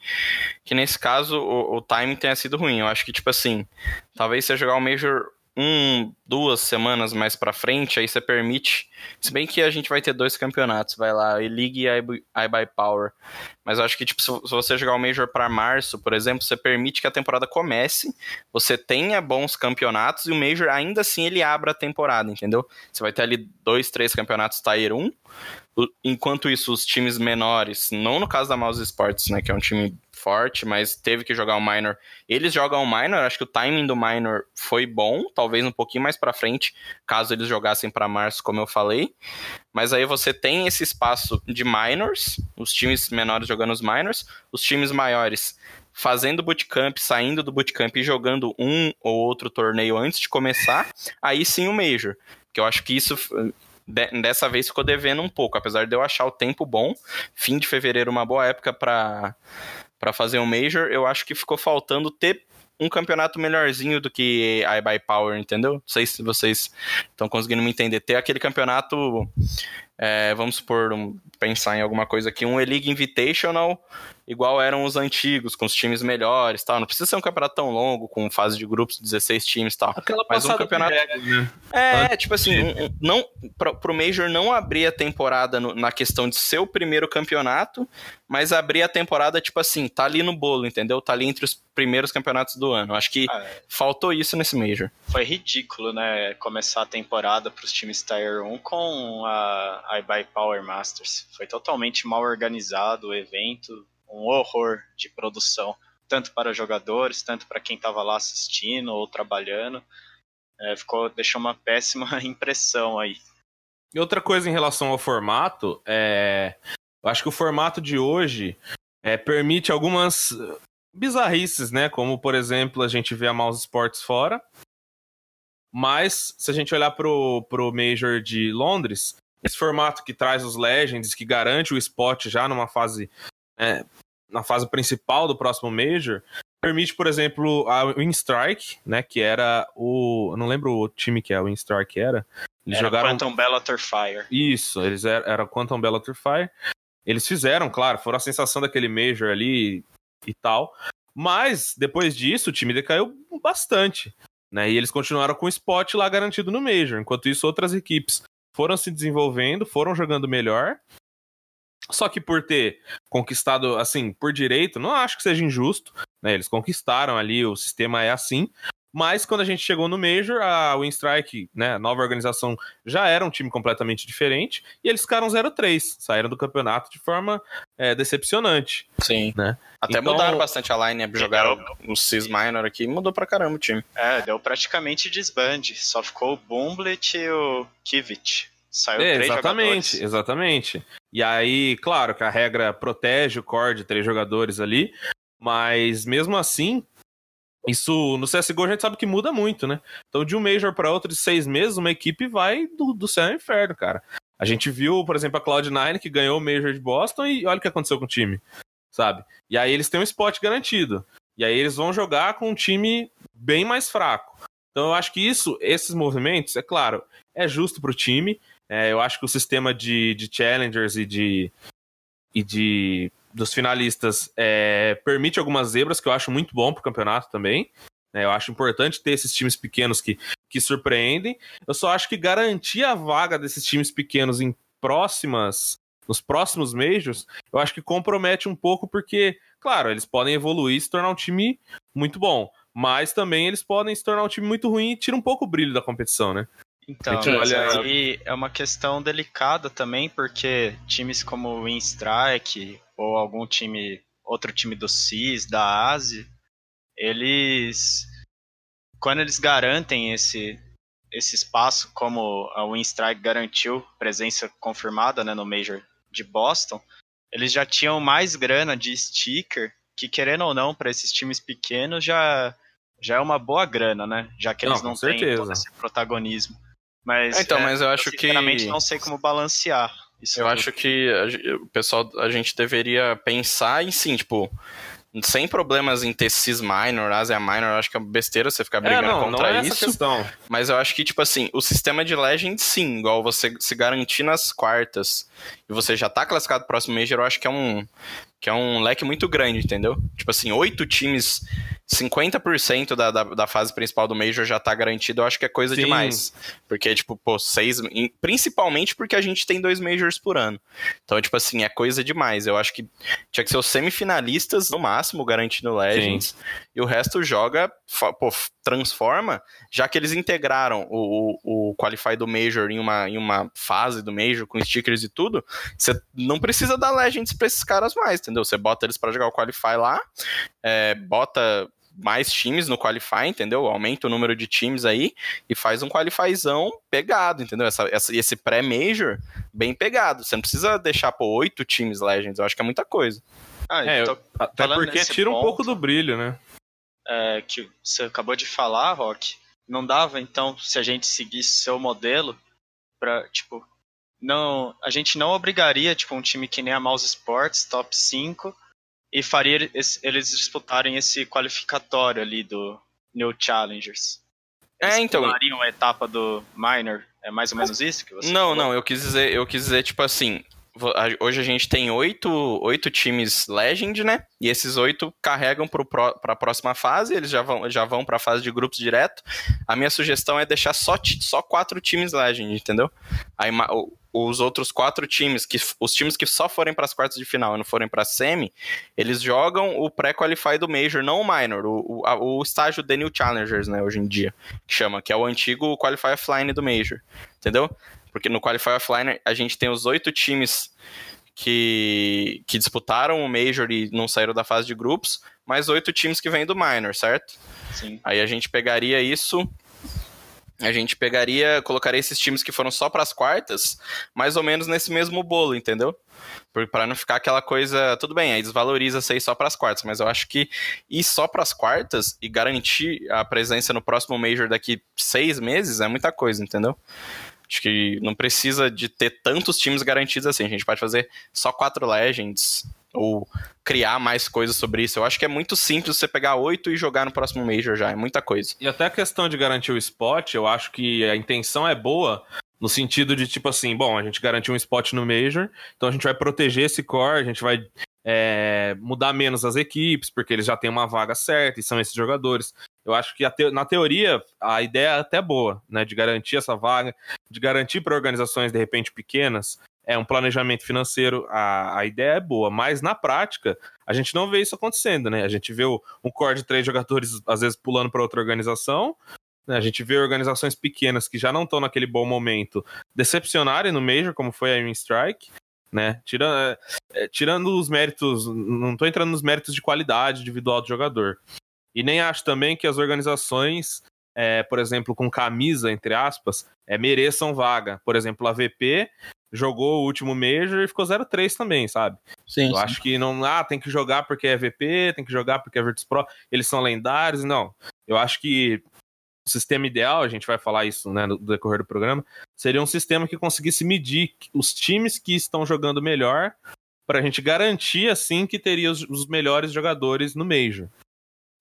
Speaker 2: que nesse caso o, o timing tenha sido ruim. Eu acho que, tipo assim, talvez você jogar o Major um, duas semanas mais para frente, aí você permite. Se bem que a gente vai ter dois campeonatos, vai lá, E-League e iBuy Power. Mas eu acho que, tipo, se você jogar o Major para março, por exemplo, você permite que a temporada comece, você tenha bons campeonatos e o Major ainda assim ele abra a temporada, entendeu? Você vai ter ali dois, três campeonatos Tier 1. Enquanto isso, os times menores, não no caso da Mouse Sports, né, que é um time forte, mas teve que jogar o minor. Eles jogam o minor, acho que o timing do minor foi bom, talvez um pouquinho mais para frente, caso eles jogassem para março, como eu falei. Mas aí você tem esse espaço de minors, os times menores jogando os minors, os times maiores fazendo bootcamp, saindo do bootcamp e jogando um ou outro torneio antes de começar, aí sim o major. Que eu acho que isso dessa vez ficou devendo um pouco, apesar de eu achar o tempo bom. Fim de fevereiro uma boa época para para fazer um Major, eu acho que ficou faltando ter um campeonato melhorzinho do que a by Power, entendeu? Não sei se vocês estão conseguindo me entender. Ter aquele campeonato, é, vamos supor, um, pensar em alguma coisa aqui, um E-League Invitational igual eram os antigos, com os times melhores tal. Não precisa ser um campeonato tão longo, com fase de grupos, 16 times tal.
Speaker 4: Aquela mas um campeonato. né?
Speaker 2: É, tipo assim, um, não, pro, pro Major não abrir a temporada no, na questão de ser o primeiro campeonato, mas abrir a temporada, tipo assim, tá ali no bolo, entendeu? Tá ali entre os primeiros campeonatos do ano. Acho que ah, é. faltou isso nesse Major.
Speaker 3: Foi ridículo, né? Começar a temporada pros times Tier 1 com a iBuy Power Masters. Foi totalmente mal organizado o evento um horror de produção, tanto para jogadores, tanto para quem estava lá assistindo ou trabalhando. É, ficou, deixou uma péssima <laughs> impressão aí.
Speaker 4: E outra coisa em relação ao formato, é, eu acho que o formato de hoje é, permite algumas bizarrices, né? Como, por exemplo, a gente vê a Mouse Sports fora. Mas, se a gente olhar pro, pro Major de Londres, esse formato que traz os Legends, que garante o spot já numa fase é, na fase principal do próximo Major, permite, por exemplo, a Winstrike, né, que era o... Eu não lembro o time que é a Winstrike era.
Speaker 3: Eles era jogaram... Quantum Bellator Fire.
Speaker 4: Isso, eles eram, era Quantum Bellator Fire. Eles fizeram, claro, foram a sensação daquele Major ali e tal. Mas, depois disso, o time decaiu bastante. Né? E eles continuaram com o spot lá garantido no Major. Enquanto isso, outras equipes foram se desenvolvendo, foram jogando melhor Só que por ter conquistado, assim, por direito, não acho que seja injusto, né? Eles conquistaram ali, o sistema é assim. Mas quando a gente chegou no Major, a Winstrike, né, a nova organização, já era um time completamente diferente e eles ficaram 0-3, saíram do campeonato de forma é, decepcionante.
Speaker 2: Sim.
Speaker 4: Né?
Speaker 2: Até
Speaker 4: Então-
Speaker 2: mudaram bastante a line, jogaram no Cis Minor aqui, mudou pra caramba o time.
Speaker 3: É, deu praticamente desbande. Só ficou o Bumblet e o Kivit. Saiu
Speaker 4: É,
Speaker 3: três
Speaker 4: exatamente,
Speaker 3: jogadores.
Speaker 4: exatamente. E aí, claro que a regra protege o core de três jogadores ali, mas mesmo assim, isso no CSGO a gente sabe que muda muito, né? Então, de um Major para outro de seis meses, uma equipe vai do, do céu ao inferno, cara. A gente viu, por exemplo, a Cloud9 que ganhou o Major de Boston e olha o que aconteceu com o time, sabe? E aí eles têm um spot garantido. E aí eles vão jogar com um time bem mais fraco. Então eu acho que isso, esses movimentos, é claro, é justo pro time. É, eu acho que o sistema de, de challengers e de, e de dos finalistas é, permite algumas zebras que eu acho muito bom pro campeonato também. É, eu acho importante ter esses times pequenos que, que surpreendem. Eu só acho que garantir a vaga desses times pequenos em próximas nos próximos majors, eu acho que compromete um pouco porque, claro, eles podem evoluir e se tornar um time muito bom, mas também eles podem se tornar um time muito ruim e tira um pouco o brilho da competição, né?
Speaker 3: Então,
Speaker 4: olha-
Speaker 3: aí é uma questão delicada também, porque times como o Winstrike ou algum time, outro time do CIS, da ASI, eles quando eles garantem esse esse espaço, como a Winstrike garantiu presença confirmada né, no Major de Boston, eles já tinham mais grana de sticker, que querendo ou não, para esses times pequenos já, já é uma boa grana, né? Já que
Speaker 4: Não,
Speaker 3: eles não, têm
Speaker 4: certeza.
Speaker 3: todo esse protagonismo. Mas,
Speaker 2: É, então,
Speaker 3: é,
Speaker 2: mas eu acho que-
Speaker 3: sinceramente não sei como balancear isso.
Speaker 2: Eu
Speaker 3: tudo.
Speaker 2: acho que a o pessoal, a gente deveria pensar em sim, tipo, sem problemas em ter Cis Minor, Asia Minor, eu acho que é besteira você ficar brigando
Speaker 4: é, não,
Speaker 2: contra
Speaker 4: não é essa
Speaker 2: isso.
Speaker 4: questão.
Speaker 2: Mas eu acho que, tipo assim, o sistema de Legend, sim, igual você se garantir nas quartas e você já tá classificado pro próximo Major, eu acho que é um, que é um leque muito grande, entendeu? Tipo assim, oito times, 50% da, da, da fase principal do Major já tá garantido, eu acho que é coisa
Speaker 4: Sim.
Speaker 2: demais. Porque, tipo, pô, seis. Principalmente porque a gente tem dois Majors por ano. Então, tipo assim, é coisa demais. Eu acho que tinha que ser os semifinalistas, no máximo, garantindo Legends. E o resto joga, pô, transforma, já que eles integraram o, o, o Qualify do Major em uma, em uma fase do Major, com stickers e tudo, você não precisa dar Legends pra esses caras mais, entendeu? Você bota eles pra jogar o Qualify lá, é, bota mais times no Qualify, entendeu? Aumenta o número de times aí e faz um Qualifyzão pegado, entendeu? Essa, essa- esse pré-Major bem pegado. Você não precisa deixar, pô, oito times Legends, eu acho que é muita coisa.
Speaker 3: Ah,
Speaker 4: É,
Speaker 3: então,
Speaker 4: eu- até porque tira um
Speaker 3: ponto-
Speaker 4: pouco do brilho, né?
Speaker 3: é, que você acabou de falar, Rock, não dava então se a gente seguisse seu modelo para tipo não, a gente não obrigaria tipo um time que nem a Mouse Sports top 5 e faria esse- eles disputarem esse qualificatório ali do New Challengers. Eles
Speaker 2: É, então-
Speaker 3: pulariam a etapa do minor, é mais ou menos isso que você
Speaker 2: Não,
Speaker 3: falou?
Speaker 2: não, eu quis dizer, eu quis dizer, tipo assim, hoje a gente tem oito, oito times Legend, né? E esses oito carregam pró- pra próxima fase, eles já vão, já vão pra fase de grupos direto. A minha sugestão é deixar só, só quatro times Legend, entendeu? Aí os outros quatro times, que os times que só forem pras quartas de final e não forem pra semi, eles jogam o pré-qualify do Major, não o Minor, o, o, a- o estágio The New Challengers, né, hoje em dia, que chama, que é o antigo Qualify Offline do Major, entendeu? Porque no Qualify Offline a gente tem os oito times que, que disputaram o Major e não saíram da fase de grupos, mais oito times que vêm do Minor, certo?
Speaker 3: Sim.
Speaker 2: Aí a gente pegaria isso. A gente pegaria, colocaria esses times que foram só pras quartas, mais ou menos nesse mesmo bolo, entendeu? Pra não ficar aquela coisa, tudo bem, aí desvaloriza ser só pras quartas, mas eu acho que ir só pras quartas e garantir a presença no próximo Major daqui seis meses é muita coisa, entendeu? Acho que não precisa de ter tantos times garantidos assim. A gente pode fazer só quatro Legends ou criar mais coisas sobre isso. Eu acho que é muito simples você pegar oito e jogar no próximo Major já. É muita coisa.
Speaker 4: E até a questão de garantir o spot, eu acho que a intenção é boa no sentido de, tipo assim, bom, a gente garantiu um spot no Major, então a gente vai proteger esse core, a gente vai é, mudar menos as equipes, porque eles já têm uma vaga certa e são esses jogadores. Eu acho que te- na teoria a ideia é até boa, né? De garantir essa vaga, de garantir para organizações de repente pequenas é um planejamento financeiro, a, a ideia é boa, mas na prática a gente não vê isso acontecendo, né? A gente vê o, um core de três jogadores às vezes pulando para outra organização, né? a gente vê organizações pequenas que já não estão naquele bom momento decepcionarem no Major, como foi a Strike, né? Tira, é, tirando os méritos, não estou entrando nos méritos de qualidade individual do jogador. E nem acho também que as organizações, é, por exemplo, com camisa, entre aspas, é, mereçam vaga. Por exemplo, a VP jogou o último Major e ficou 0-3 também, sabe? Sim, Eu sim. acho que não, ah, tem que jogar porque é VP, tem que jogar porque é Virtus Pro, eles são lendários, não. Eu acho que o sistema ideal, a gente vai falar isso né, no decorrer do programa, seria um sistema que conseguisse medir os times que estão jogando melhor para a gente garantir, assim, que teria os, os melhores jogadores no Major.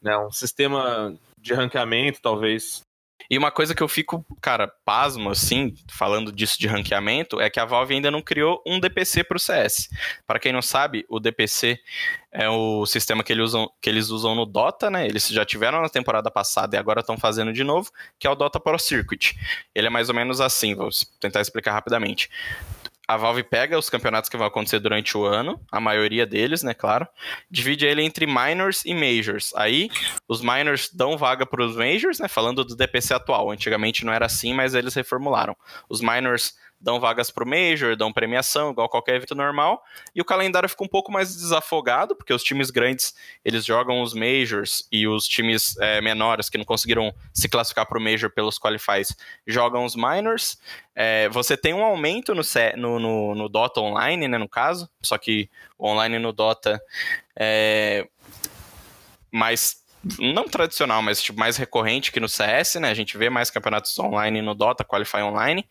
Speaker 4: Né, um sistema de ranqueamento, talvez,
Speaker 2: e uma coisa que eu fico, cara, pasmo, assim, falando disso de ranqueamento, é que a Valve ainda não criou um DPC para o CS. Para quem não sabe, o DPC é o sistema que eles, usam, que eles usam no Dota, né? Eles já tiveram na temporada passada e agora estão fazendo de novo, que é o Dota Pro Circuit. Ele é mais ou menos assim, vou tentar explicar rapidamente a Valve pega os campeonatos que vão acontecer durante o ano, a maioria deles, né, claro, divide ele entre minors e majors. Aí, os minors dão vaga para os majors, né, falando do DPC atual. Antigamente não era assim, mas eles reformularam. Os minors dão vagas pro Major, dão premiação, igual qualquer evento normal, e o calendário fica um pouco mais desafogado, porque os times grandes, eles jogam os Majors, e os times é, menores, que não conseguiram se classificar pro Major pelos Qualifies, jogam os Minors. É, você tem um aumento no, no, no, no, Dota Online, né, no caso, só que o online no Dota é mais não tradicional, mas tipo, mais recorrente que no CS, né? A gente vê mais campeonatos online no Dota, Qualify Online,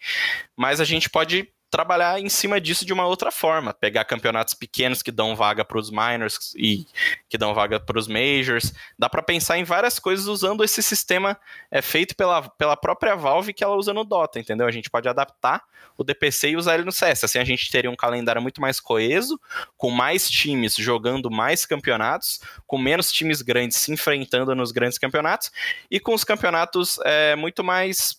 Speaker 2: mas a gente pode trabalhar em cima disso de uma outra forma, pegar campeonatos pequenos que dão vaga para os minors e que dão vaga para os majors. Dá para pensar em várias coisas usando esse sistema é feito pela, pela própria Valve que ela usa no Dota, entendeu? A gente pode adaptar o DPC e usar ele no CS. Assim a gente teria um calendário muito mais coeso, com mais times jogando mais campeonatos, com menos times grandes se enfrentando nos grandes campeonatos e com os campeonatos é, muito mais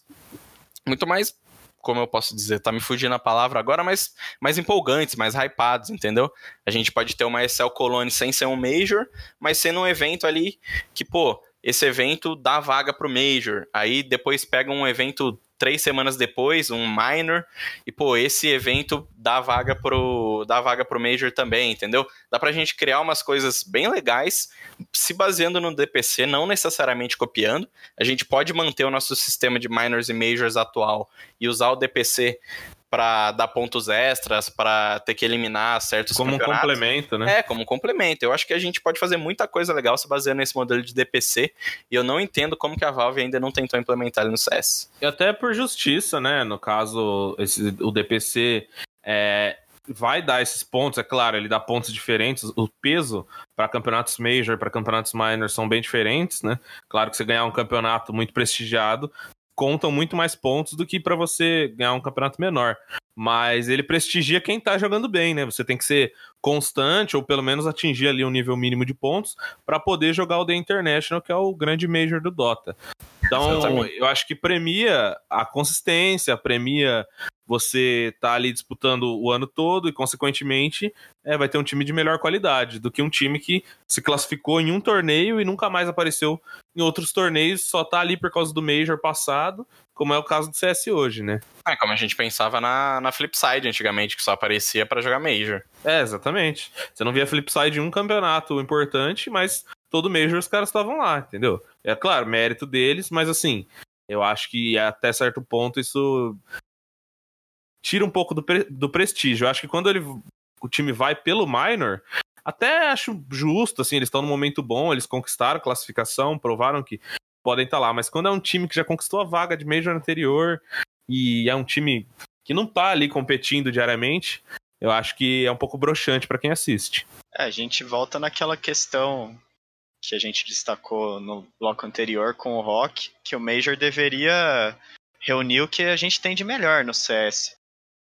Speaker 2: muito mais como eu posso dizer, tá me fugindo a palavra agora, mas mais empolgantes, mais hypados, entendeu? A gente pode ter uma Excel Colony sem ser um Major, mas sendo um evento ali que, pô, esse evento dá vaga pro Major. Aí depois pega um evento três semanas depois, um minor, e pô, esse evento dá vaga pro, dá vaga pro Major também, entendeu? Dá pra gente criar umas coisas bem legais, se baseando no DPC, não necessariamente copiando. A gente pode manter o nosso sistema de minors e majors atual e usar o DPC para dar pontos extras, para ter que eliminar certos
Speaker 4: Como um complemento, né?
Speaker 2: É, como um complemento. Eu acho que a gente pode fazer muita coisa legal se baseando nesse modelo de DPC, e eu não entendo como que a Valve ainda não tentou implementar ele no CS.
Speaker 4: E até por justiça, né? No caso, esse, o DPC é, vai dar esses pontos, é claro, ele dá pontos diferentes, o peso para campeonatos major, para campeonatos minor são bem diferentes, né? Claro que você ganhar um campeonato muito prestigiado contam muito mais pontos do que para você ganhar um campeonato menor. Mas ele prestigia quem tá jogando bem, né? Você tem que ser constante ou pelo menos atingir ali um nível mínimo de pontos para poder jogar o The International, que é o grande major do Dota. Então, Exatamente. eu acho que premia a consistência, premia você tá ali disputando o ano todo e, consequentemente, é, vai ter um time de melhor qualidade do que um time que se classificou em um torneio e nunca mais apareceu em outros torneios, só tá ali por causa do Major passado, como é o caso do CS hoje, né?
Speaker 2: É, como a gente pensava na, na Flipside antigamente, que só aparecia para jogar Major.
Speaker 4: É, exatamente. Você não via Flipside em um campeonato importante, mas todo Major os caras estavam lá, entendeu? É claro, mérito deles, mas assim, eu acho que até certo ponto isso tira um pouco do, pre do prestígio. Eu acho que quando ele, o time vai pelo minor, até acho justo, assim, eles estão num momento bom, eles conquistaram a classificação, provaram que podem estar tá lá, mas quando é um time que já conquistou a vaga de Major anterior e é um time que não tá ali competindo diariamente, eu acho que é um pouco broxante para quem assiste.
Speaker 3: É, a gente volta naquela questão que a gente destacou no bloco anterior com o Rock, que o Major deveria reunir o que a gente tem de melhor no CS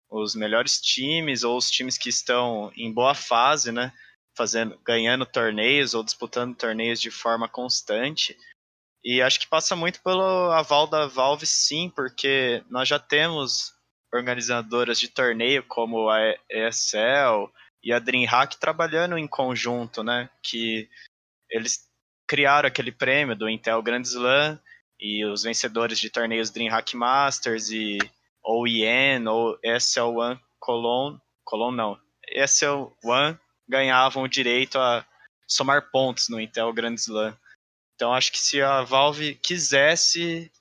Speaker 3: os melhores times ou os times que estão em boa fase, né? Fazendo, ganhando torneios ou disputando torneios de forma constante. E acho que passa muito pelo aval da Valve, sim, porque nós já temos organizadoras de torneio como a ESL e a DreamHack trabalhando em conjunto, né? Que eles criaram aquele prêmio do Intel Grand Slam e os vencedores de torneios DreamHack Masters e OEN ou SL1 Cologne, Cologne não, SL1 ganhavam o direito a somar pontos no Intel Grand Slam. Então acho que se a Valve quisesse,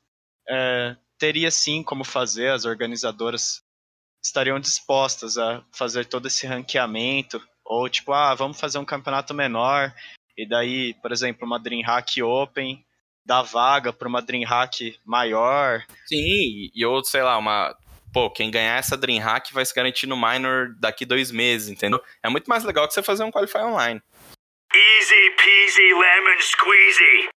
Speaker 3: é, teria sim como fazer, as organizadoras estariam dispostas a fazer todo esse ranqueamento, ou tipo, ah, vamos fazer um campeonato menor, e daí, por exemplo, uma DreamHack Open dá vaga para uma DreamHack maior.
Speaker 2: Sim, e ou, sei lá, uma. Pô, quem ganhar essa DreamHack vai se garantir no minor daqui dois meses, entendeu? É muito mais legal que você fazer um Qualify online. Easy peasy lemon squeezy.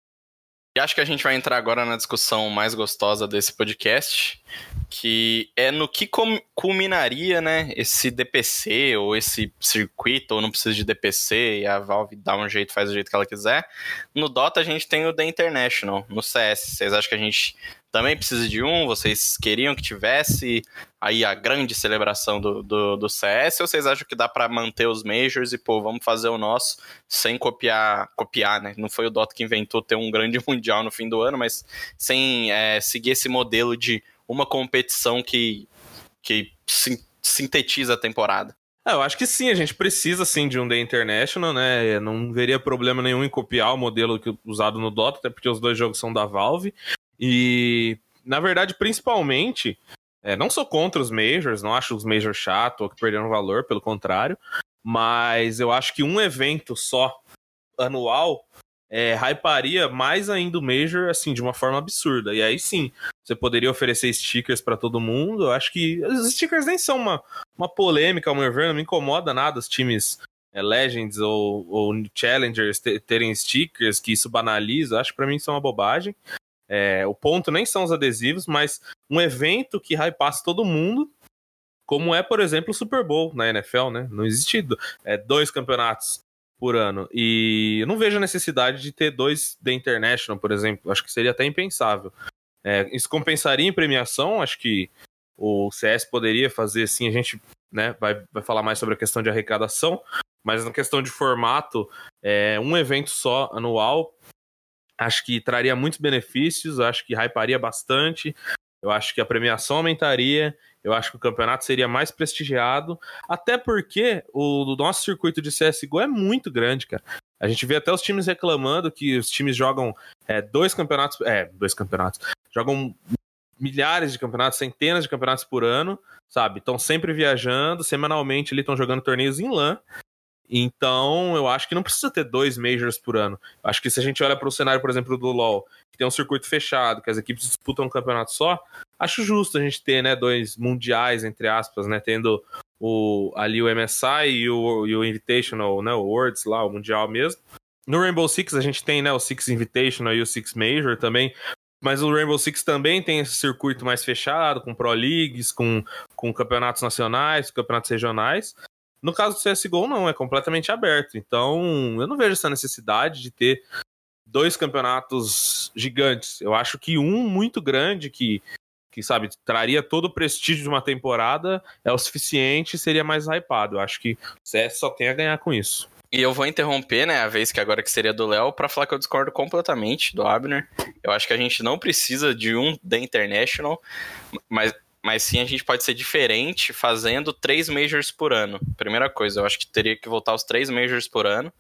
Speaker 2: E acho que a gente vai entrar agora na discussão mais gostosa desse podcast, que é no que culminaria, né, esse DPC ou esse circuito, ou não precisa de DPC, e a Valve dá um jeito, faz o jeito que ela quiser. No Dota a gente tem o The International, no CS. Vocês acham que a gente também precisa de um? Vocês queriam que tivesse aí a grande celebração do, do, do CS? Ou vocês acham que dá para manter os Majors e, pô, vamos fazer o nosso sem copiar, copiar, né? Não foi o Dota que inventou ter um grande <laughs> mundial no fim do ano, mas sem é, seguir esse modelo de uma competição que, que sintetiza a temporada.
Speaker 4: É, eu acho que sim, a gente precisa sim de um The International, né? Não veria problema nenhum em copiar o modelo usado no Dota, até porque os dois jogos são da Valve. E, na verdade, principalmente, é, não sou contra os Majors, não acho os Majors chato ou que perderam valor, pelo contrário, mas eu acho que um evento só anual é, hyparia mais ainda o Major, assim, de uma forma absurda. E aí sim, você poderia oferecer stickers para todo mundo. Eu acho que os stickers nem são uma, uma polêmica, ao meu ver, não me incomoda nada os times é, Legends ou, ou Challengers terem stickers, que isso banaliza. Acho que pra mim isso é uma bobagem. É, o ponto nem são os adesivos, mas um evento que hypasse todo mundo, como é, por exemplo, o Super Bowl na NFL, né? Não existe é, dois campeonatos por ano. E eu não vejo a necessidade de ter dois The International, por exemplo. Acho que seria até impensável. É, isso compensaria em premiação, acho que o CS poderia fazer assim, a gente né, vai, vai falar mais sobre a questão de arrecadação, mas na questão de formato, é, um evento só anual Acho que traria muitos benefícios, acho que hyparia bastante. Eu acho que a premiação aumentaria, eu acho que o campeonato seria mais prestigiado, até porque o, o nosso circuito de CSGO é muito grande, cara. A gente vê até os times reclamando que os times jogam é, dois campeonatos. É, dois campeonatos. Jogam milhares de campeonatos, centenas de campeonatos por ano, sabe? Estão sempre viajando, semanalmente ali estão jogando torneios em LAN. Então, eu acho que não precisa ter dois Majors por ano. Acho que se a gente olha para o cenário, por exemplo, do LoL, que tem um circuito fechado, que as equipes disputam um campeonato só, acho justo a gente ter, né, dois mundiais, entre aspas, né, tendo o, ali o MSI e o, e o Invitational, né, o Worlds lá, o mundial mesmo. No Rainbow Six a gente tem, né, o Six Invitational e o Six Major também, mas o Rainbow Six também tem esse circuito mais fechado, com Pro Leagues, com, com campeonatos nacionais, campeonatos regionais. No caso do CSGO, não, é completamente aberto. Então, eu não vejo essa necessidade de ter dois campeonatos gigantes. Eu acho que um muito grande que, que sabe, traria todo o prestígio de uma temporada é o suficiente e seria mais hypado. Eu acho que o CS só tem a ganhar com isso.
Speaker 2: E eu vou interromper, né, a vez que agora que seria do Léo, para falar que eu discordo completamente do Abner. Eu acho que a gente não precisa de um The International, mas mas sim a gente pode ser diferente fazendo três majors por ano. Primeira coisa, eu acho que teria que voltar os três majors por ano.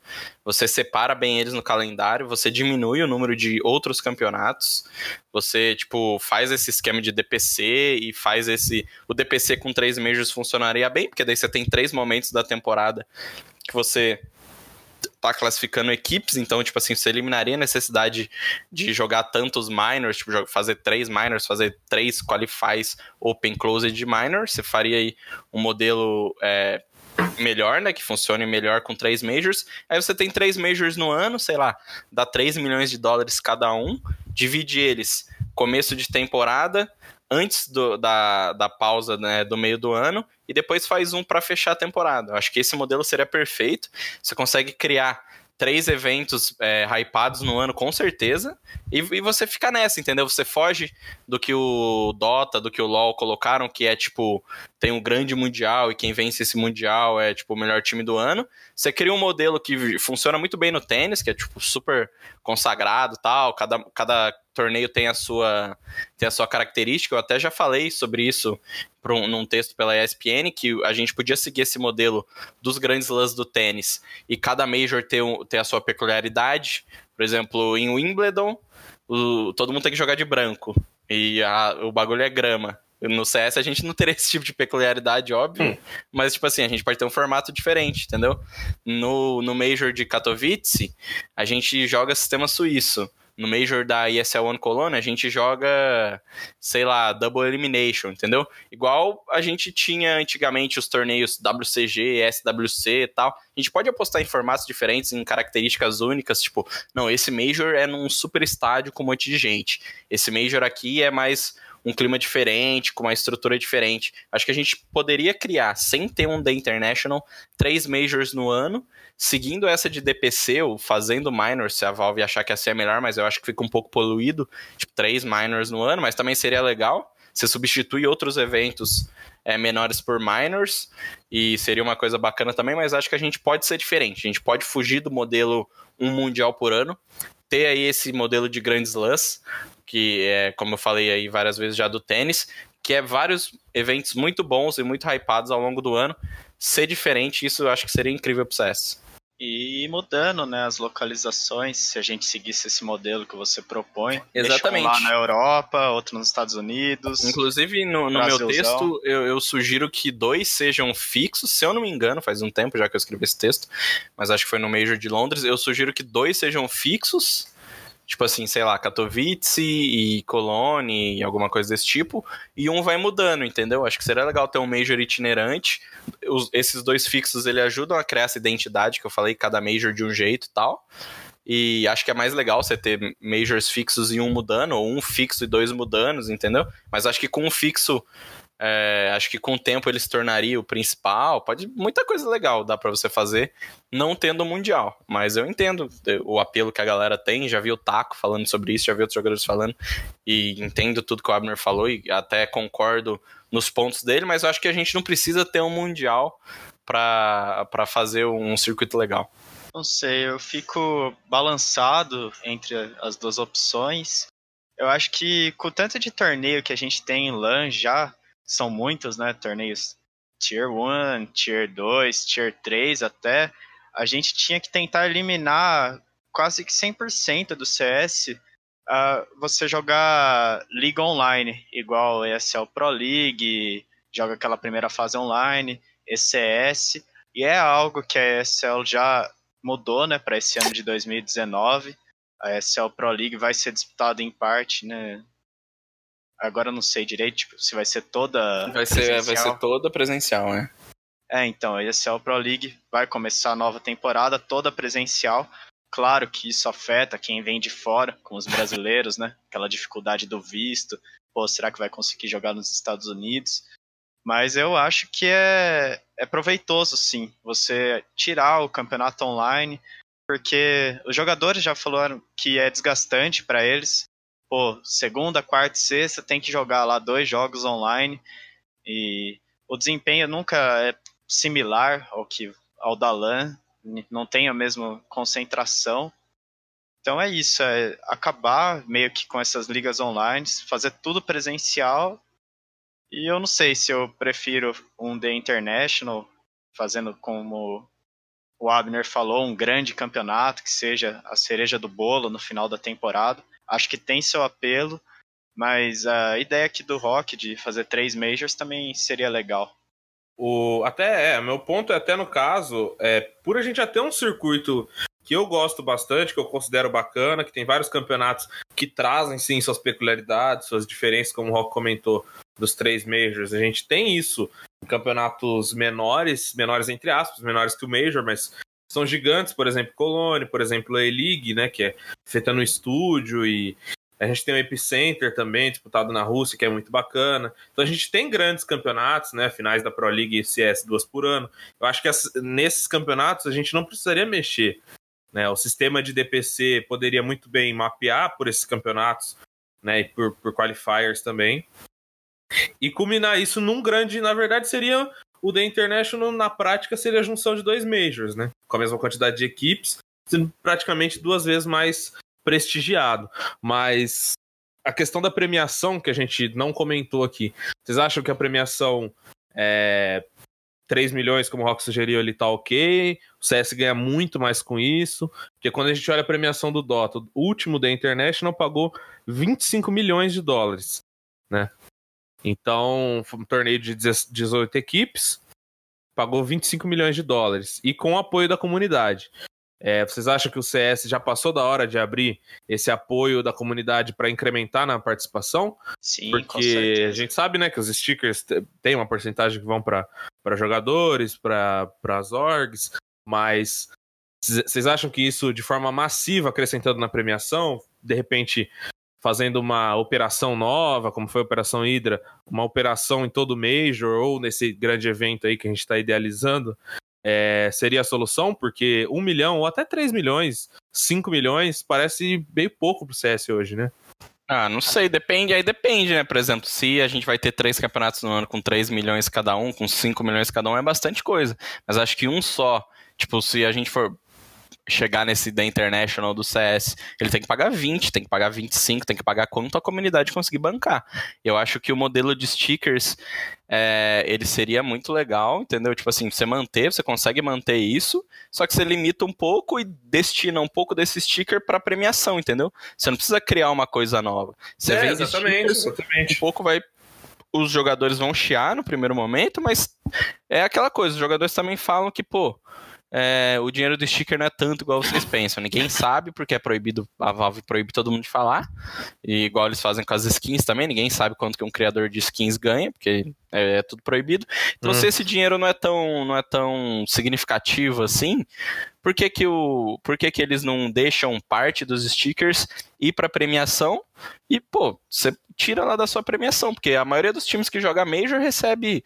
Speaker 2: Você separa bem eles no calendário, você diminui o número de outros campeonatos. Você, tipo, faz esse esquema de DPC e faz esse. O DPC com três majors funcionaria bem, porque daí você tem três momentos da temporada que você tá classificando equipes, então, tipo assim, você eliminaria a necessidade de jogar tantos minors, tipo, fazer três minors, fazer três qualifies open closed de minors, você faria aí um modelo é, melhor, né, que funcione melhor com três majors, aí você tem três majors no ano, sei lá, dá 3 milhões de dólares cada um, divide eles começo de temporada, antes do, da, da pausa né, do meio do ano e depois faz um para fechar a temporada. Eu acho que esse modelo seria perfeito. Você consegue criar três eventos é, hypados no ano com certeza E, e, você fica nessa, entendeu? Você foge do que o Dota, do que o LoL colocaram, que é tipo, tem um grande mundial e quem vence esse mundial é tipo o melhor time do ano. Você cria um modelo que funciona muito bem no tênis, que é tipo super consagrado tal, cada, cada torneio tem a sua tem a sua característica. Eu até já falei sobre isso um, num texto pela ESPN que a gente podia seguir esse modelo dos grandes lãs do tênis e cada major ter, um, ter a sua peculiaridade. Por exemplo, em Wimbledon, o, todo mundo tem que jogar de branco e a, o bagulho é grama. No CS a gente não teria <laughs> esse tipo de peculiaridade, óbvio. Hum. Mas, tipo assim, a gente pode ter um formato diferente, entendeu? No, no Major de Katowice, a gente joga sistema suíço no Major da ESL One Cologne, a gente joga, sei lá, Double Elimination, entendeu? Igual a gente tinha antigamente os torneios WCG, SWC e tal. A gente pode apostar em formatos diferentes, em características únicas, tipo, não, esse Major é num super estádio com um monte de gente. Esse Major aqui é mais um clima diferente, com uma estrutura diferente. Acho que a gente poderia criar, sem ter um The International, três Majors no ano seguindo essa de DPC, ou fazendo minors, se a Valve achar que essa é melhor, mas eu acho que fica um pouco poluído, tipo, três minors no ano, mas também seria legal. Você substitui outros eventos é, menores por minors, e seria uma coisa bacana também, mas acho que a gente pode ser diferente. A gente pode fugir do modelo um mundial por ano, ter aí esse modelo de grandes lãs, que é, como eu falei aí várias vezes já do tênis, que é vários eventos muito bons e muito hypados ao longo do ano. Ser diferente, isso eu acho que seria incrível pro CS
Speaker 3: e mudando né, as localizações, se a gente seguisse esse modelo que você propõe.
Speaker 2: Exatamente.
Speaker 3: Um lá na Europa, outro nos Estados Unidos.
Speaker 2: Inclusive, no, no meu texto, eu, eu, sugiro que dois sejam fixos, se eu não me engano, faz um tempo já que eu escrevi esse texto, mas acho que foi no Major de Londres. Eu sugiro que dois sejam fixos tipo assim, sei lá, Katowice e Cologne e alguma coisa desse tipo, e um vai mudando, entendeu? Acho que seria legal ter um Major itinerante. Os, esses dois fixos, ele ajudam a criar essa identidade que eu falei, cada Major de um jeito e tal. E acho que é mais legal você ter Majors fixos e um mudando, ou um fixo e dois mudando, entendeu? Mas acho que com um fixo é, acho que com o tempo ele se tornaria o principal. Pode muita coisa legal dá para você fazer, não tendo o mundial. Mas eu entendo o apelo que a galera tem. Já vi o Taco falando sobre isso, já vi outros jogadores falando e entendo tudo que o Abner falou e até concordo nos pontos dele. Mas eu acho que a gente não precisa ter um mundial para fazer um circuito legal.
Speaker 3: Não sei, eu fico balançado entre as duas opções. Eu acho que com o tanto de torneio que a gente tem em LAN já, são muitos, né, torneios Tier 1, Tier 2, Tier 3 até, a gente tinha que tentar eliminar quase que 100% do CS uh, você jogar League Online, igual ESL Pro League, joga aquela primeira fase online, ECS, e é algo que a ESL já mudou, né, para esse ano de 2019. A ESL Pro League vai ser disputada em parte, né, Agora eu não sei direito tipo, se vai ser toda.
Speaker 2: Vai ser, vai ser toda presencial, né?
Speaker 3: É, então, é o Pro League, vai começar a nova temporada toda presencial. Claro que isso afeta quem vem de fora, com os brasileiros, né? <laughs> Aquela dificuldade do visto. Pô, será que vai conseguir jogar nos Estados Unidos? Mas eu acho que é, é proveitoso, sim, você tirar o campeonato online, porque os jogadores já falaram que é desgastante para eles pô, segunda, quarta e sexta tem que jogar lá dois jogos online e o desempenho nunca é similar ao que ao da LAN, não tem a mesma concentração. Então é isso, é acabar meio que com essas ligas online, fazer tudo presencial. E eu não sei se eu prefiro um The International, fazendo como o Abner falou, um grande campeonato que seja a cereja do bolo no final da temporada, acho que tem seu apelo, mas a ideia aqui do Rock de fazer três majors também seria legal.
Speaker 4: O, até é, meu ponto é até no caso, é, por a gente já ter um circuito que eu gosto bastante, que eu considero bacana, que tem vários campeonatos que trazem sim suas peculiaridades, suas diferenças, como o Rock comentou, dos três majors. A gente tem isso em campeonatos menores, menores entre aspas, menores que o Major, mas são gigantes, por exemplo, Colônia, por exemplo, a E-League, né, que é feita no estúdio e a gente tem o Epicenter também, disputado na Rússia, que é muito bacana. Então a gente tem grandes campeonatos, né? Finais da Pro League e CS duas por ano. Eu acho que nesses campeonatos a gente não precisaria mexer Né? O sistema de DPC poderia muito bem mapear por esses campeonatos né? e por, por qualifiers também. E culminar isso num grande, na verdade, seria o The International, na prática, seria a junção de dois majors, né? Com a mesma quantidade de equipes, sendo praticamente duas vezes mais prestigiado. Mas a questão da premiação, que a gente não comentou aqui, vocês acham que a premiação é 3 milhões, como o Rock sugeriu, ele tá ok? O CS ganha muito mais com isso. Porque quando a gente olha a premiação do Dota, o último da International pagou 25 milhões de dólares, né? Então, foi um torneio de 18 equipes, pagou 25 milhões de dólares. E com o apoio da comunidade. É, vocês acham que o CS já passou da hora de abrir esse apoio da comunidade para incrementar na participação?
Speaker 3: Sim,
Speaker 4: Porque a gente sabe né, que os stickers têm uma porcentagem que vão para jogadores, para as orgs, mas vocês acham que isso de forma massiva acrescentando na premiação, de repente fazendo uma operação nova, como foi a Operação Hydra, uma operação em todo o Major ou nesse grande evento aí que a gente está idealizando, é, seria a solução, porque um milhão ou até 3 milhões, 5 milhões, parece meio pouco pro CS hoje, né?
Speaker 2: Ah, não sei, depende, aí depende, né? Por exemplo, se a gente vai ter três campeonatos no ano com 3 milhões cada um, com 5 milhões cada um, é bastante coisa. Mas acho que um só, tipo, se a gente for chegar nesse da International do CS, ele tem que pagar 20, tem que pagar 25, tem que pagar quanto a comunidade conseguir bancar. Eu acho que o modelo de stickers é, ele seria muito legal, entendeu? Tipo assim, você manter, você consegue manter isso, só que você limita um pouco e destina um pouco desse sticker para premiação, entendeu? Você não precisa criar uma coisa nova. Você
Speaker 4: é,
Speaker 2: vende
Speaker 4: exatamente, exatamente.
Speaker 2: um pouco vai os jogadores vão chiar no primeiro momento, mas é aquela coisa, os jogadores também falam que, pô, é, o dinheiro do sticker não é tanto igual vocês pensam. Ninguém sabe, porque é proibido, a Valve proíbe todo mundo de falar. E igual eles fazem com as skins também, ninguém sabe quanto que um criador de skins ganha, porque é, é tudo proibido. Então, hum. se esse dinheiro não é tão, não é tão significativo assim, por que, que, o, por que, que eles não deixam parte dos stickers ir para premiação? E, pô, você tira lá da sua premiação, porque a maioria dos times que joga Major recebe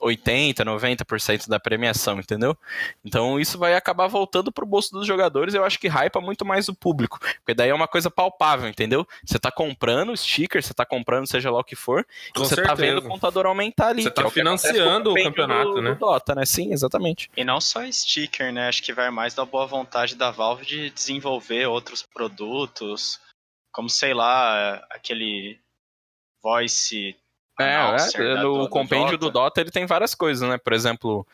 Speaker 2: 80, 90% da premiação, entendeu? Então isso vai acabar voltando pro bolso dos jogadores, eu acho que hypa muito mais o público, porque daí é uma coisa palpável, entendeu? Você tá comprando o sticker, você tá comprando seja lá o que for,
Speaker 4: Com
Speaker 2: você
Speaker 4: certeza.
Speaker 2: tá vendo o contador aumentar ali.
Speaker 4: Você tá
Speaker 2: é o
Speaker 4: financiando o campeonato,
Speaker 2: do,
Speaker 4: né?
Speaker 2: Do Dota, né? Sim, exatamente.
Speaker 3: E não só sticker, né? Acho que vai mais da boa vontade da Valve de desenvolver outros produtos, como sei lá, aquele voice
Speaker 2: é,
Speaker 3: announcer
Speaker 2: é
Speaker 3: da-
Speaker 2: no
Speaker 3: do- do
Speaker 2: compêndio do
Speaker 3: Dota.
Speaker 2: Dota ele tem várias coisas, né? Por exemplo,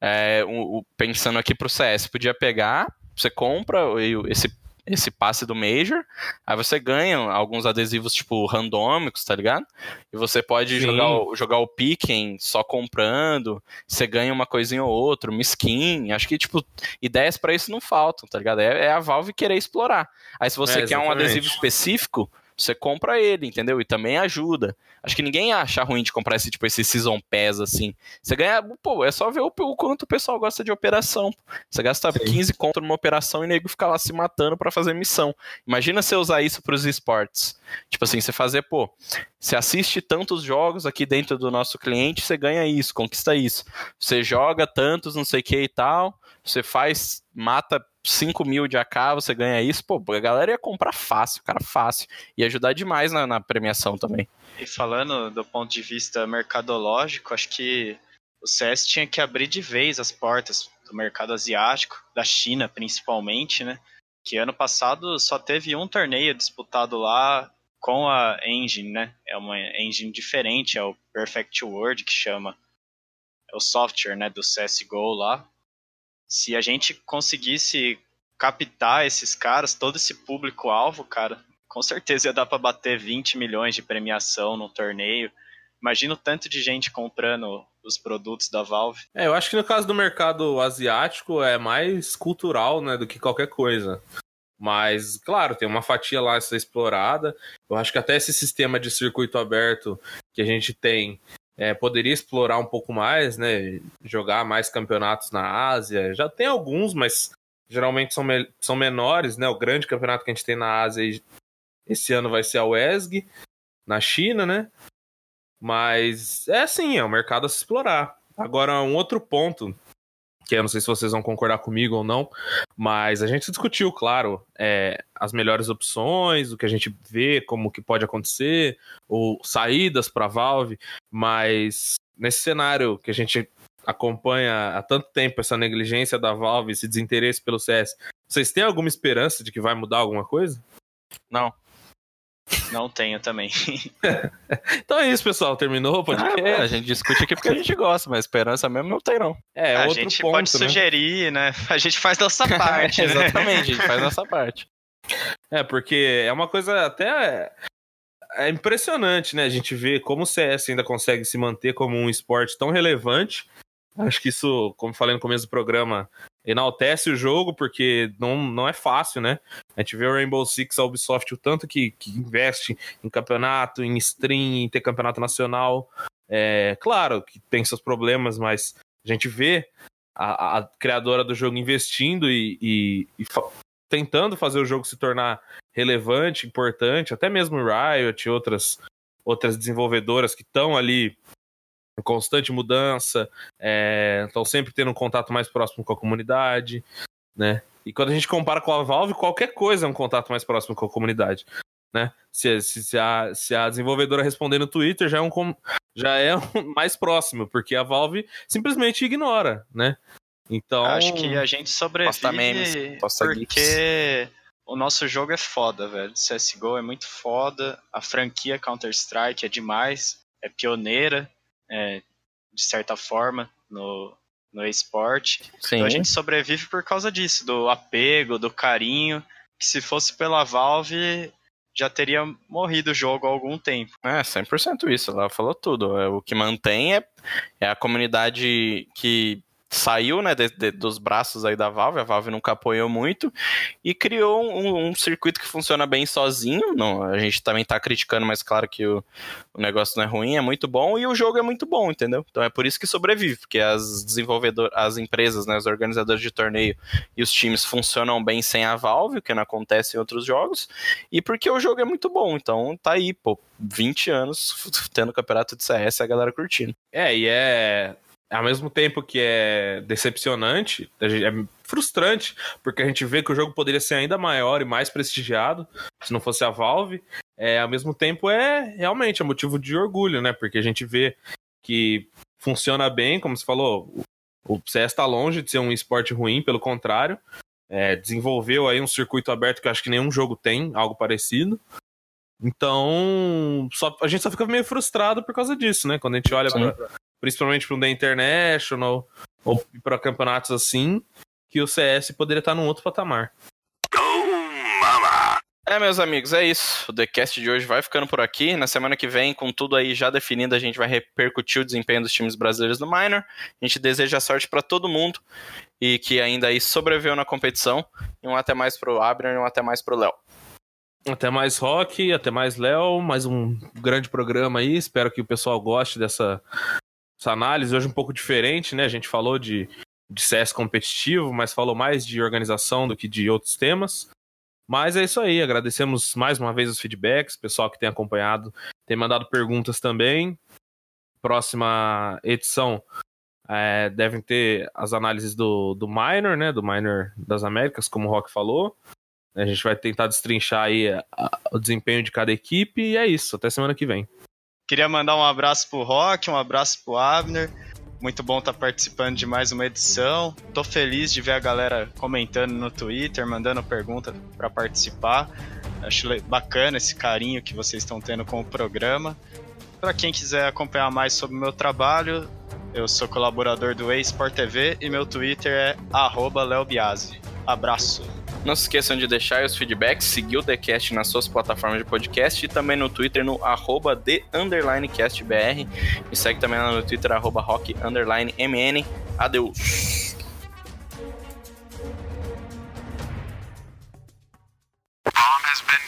Speaker 2: é, o- o- pensando aqui pro CS, podia pegar, você compra esse, esse passe do Major, aí você ganha alguns adesivos, tipo, randômicos, tá ligado? E você pode
Speaker 4: Sim.
Speaker 2: jogar o, jogar o Piquen só comprando, você ganha uma coisinha ou outra, uma skin. Acho que, tipo, ideias pra isso não faltam, tá ligado? É, é a Valve querer explorar. Aí se você
Speaker 4: É,
Speaker 2: quer um adesivo específico, você compra ele, entendeu? E também ajuda. Acho que ninguém acha ruim de comprar esse tipo esse season pass assim. Você ganha, pô, é só ver o, o quanto o pessoal gosta de operação. Você gasta 15 conto numa operação e o nego fica lá se matando pra fazer missão. Imagina você usar isso pros esportes. Tipo assim, você fazer, pô, você assiste tantos jogos aqui dentro do nosso cliente, você ganha isso, conquista isso. Você joga tantos, não sei o que e tal, você faz, mata 5 mil de AK, você ganha isso, pô, a galera ia comprar fácil, cara, fácil. E ajudar demais na, na premiação também.
Speaker 3: E falando do ponto de vista mercadológico, acho que o CS tinha que abrir de vez as portas do mercado asiático, da China principalmente, né? Que ano passado só teve um torneio disputado lá com a engine, né? É uma engine diferente, é o Perfect World que chama. É o software, né, do CS:GO lá. Se a gente conseguisse captar esses caras, todo esse público alvo, cara, com certeza ia dar pra bater 20 milhões de premiação no torneio. Imagina o tanto de gente comprando os produtos da Valve.
Speaker 4: É, eu acho que no caso do mercado asiático é mais cultural, né, do que qualquer coisa. Mas, claro, tem uma fatia lá a ser explorada. Eu acho que até esse sistema de circuito aberto que a gente tem é, poderia explorar um pouco mais, né? Jogar mais campeonatos na Ásia. Já tem alguns, mas geralmente são, me- são menores, né? O grande campeonato que a gente tem na Ásia esse ano vai ser a WESG, na China, né? Mas é assim, é um mercado a se explorar. Agora, um outro ponto que eu não sei se vocês vão concordar comigo ou não, mas a gente discutiu, claro, é, as melhores opções, o que a gente vê, como que pode acontecer, ou saídas para Valve, mas nesse cenário que a gente acompanha há tanto tempo essa negligência da Valve, esse desinteresse pelo CS, vocês têm alguma esperança de que vai mudar alguma coisa?
Speaker 2: Não.
Speaker 3: Não tenho também. <laughs>
Speaker 4: então é isso, pessoal. Terminou o podcast.
Speaker 2: Ah, a gente discute aqui porque a gente gosta, mas esperança mesmo não tem, não.
Speaker 4: É,
Speaker 3: a
Speaker 4: outro
Speaker 3: gente
Speaker 4: ponto,
Speaker 3: pode
Speaker 4: né?
Speaker 3: sugerir, né? A gente faz nossa <laughs> parte. né?
Speaker 2: Exatamente, a gente faz nossa parte.
Speaker 4: É, porque é uma coisa até. É impressionante, né? A gente vê como o CS ainda consegue se manter como um esporte tão relevante. Acho que isso, como falei no começo do programa, enaltece o jogo, porque não, não é fácil, né? A gente vê o Rainbow Six, a Ubisoft, o tanto que, que investe em campeonato, em stream, em ter campeonato nacional. É, claro que tem seus problemas, mas a gente vê a, a criadora do jogo investindo e, e, e fa tentando fazer o jogo se tornar relevante, importante, até mesmo Riot e outras, outras desenvolvedoras que estão ali constante mudança, estão é, sempre tendo um contato mais próximo com a comunidade, né? E quando a gente compara com a Valve, qualquer coisa é um contato mais próximo com a comunidade, né? Se, se, se, a, se a desenvolvedora responder no Twitter, já é, um, já é <laughs> um mais próximo, porque a Valve simplesmente ignora, né? Então.
Speaker 3: Acho que a gente sobrevive
Speaker 2: Posta memes, posta
Speaker 3: porque o nosso jogo é foda, velho. CSGO é muito foda, a franquia Counter-Strike é demais, é pioneira, é, de certa forma, no, no esporte.
Speaker 2: Sim.
Speaker 3: Então a gente sobrevive por causa disso, do apego, do carinho, que se fosse pela Valve já teria morrido o jogo há algum tempo.
Speaker 2: É, 100% isso, ela falou tudo. É, O que mantém é, é a comunidade que saiu né, de- de- dos braços aí da Valve, a Valve nunca apoiou muito, e criou um, um circuito que funciona bem sozinho. Não, a gente também tá criticando, mas claro que o, o negócio não é ruim, é muito bom, e o jogo é muito bom, entendeu? Então é por isso que sobrevive, porque as desenvolvedoras, as empresas, né, os organizadores de torneio e os times funcionam bem sem a Valve, o que não acontece em outros jogos, e porque o jogo é muito bom, então tá aí, pô, 20 anos <laughs> tendo campeonato de CS a galera curtindo.
Speaker 4: É, e é. Ao mesmo tempo que é decepcionante, é frustrante, porque a gente vê que o jogo poderia ser ainda maior e mais prestigiado se não fosse a Valve. É, ao mesmo tempo, é realmente é motivo de orgulho, né? Porque a gente vê que funciona bem, como você falou, o CS está longe de ser um esporte ruim, pelo contrário. É, desenvolveu aí um circuito aberto que eu acho que nenhum jogo tem, algo parecido. Então, só, a gente só fica meio frustrado por causa disso, né? Quando a gente olha pra, principalmente para um The International ou para campeonatos assim, que o CS poderia estar num outro patamar.
Speaker 2: É, meus amigos, é isso. O TheCast de hoje vai ficando por aqui. Na semana que vem, com tudo aí já definido, a gente vai repercutir o desempenho dos times brasileiros no Minor. A gente deseja sorte para todo mundo e que ainda aí sobreviveu na competição. E um até mais pro Abner e um até mais pro Léo.
Speaker 4: Até mais rock, até mais Léo, mais um grande programa aí. Espero que o pessoal goste dessa, essa análise. Hoje um pouco diferente, né? A gente falou de, de CS competitivo, mas falou mais de organização do que de outros temas. Mas é isso aí, agradecemos mais uma vez os feedbacks, pessoal que tem acompanhado, tem mandado perguntas também. Próxima edição é, devem ter as análises do, do Minor, né? Do Minor das Américas, como o Rock falou. A gente vai tentar destrinchar aí o desempenho de cada equipe e é isso. Até semana que vem.
Speaker 3: Queria mandar um abraço pro Rock, um abraço pro Abner. Muito bom estar participando de mais uma edição. Tô feliz de ver a galera comentando no Twitter, mandando pergunta para participar. Acho bacana esse carinho que vocês estão tendo com o programa. Para quem quiser acompanhar mais sobre o meu trabalho, eu sou colaborador do eSport TV e meu Twitter é leobiase. Abraço.
Speaker 2: Não se esqueçam de deixar os feedbacks, seguir o TheCast nas suas plataformas de podcast e também no Twitter no arroba the. Me segue também lá no Twitter, arroba rock mn. Adeus. has been.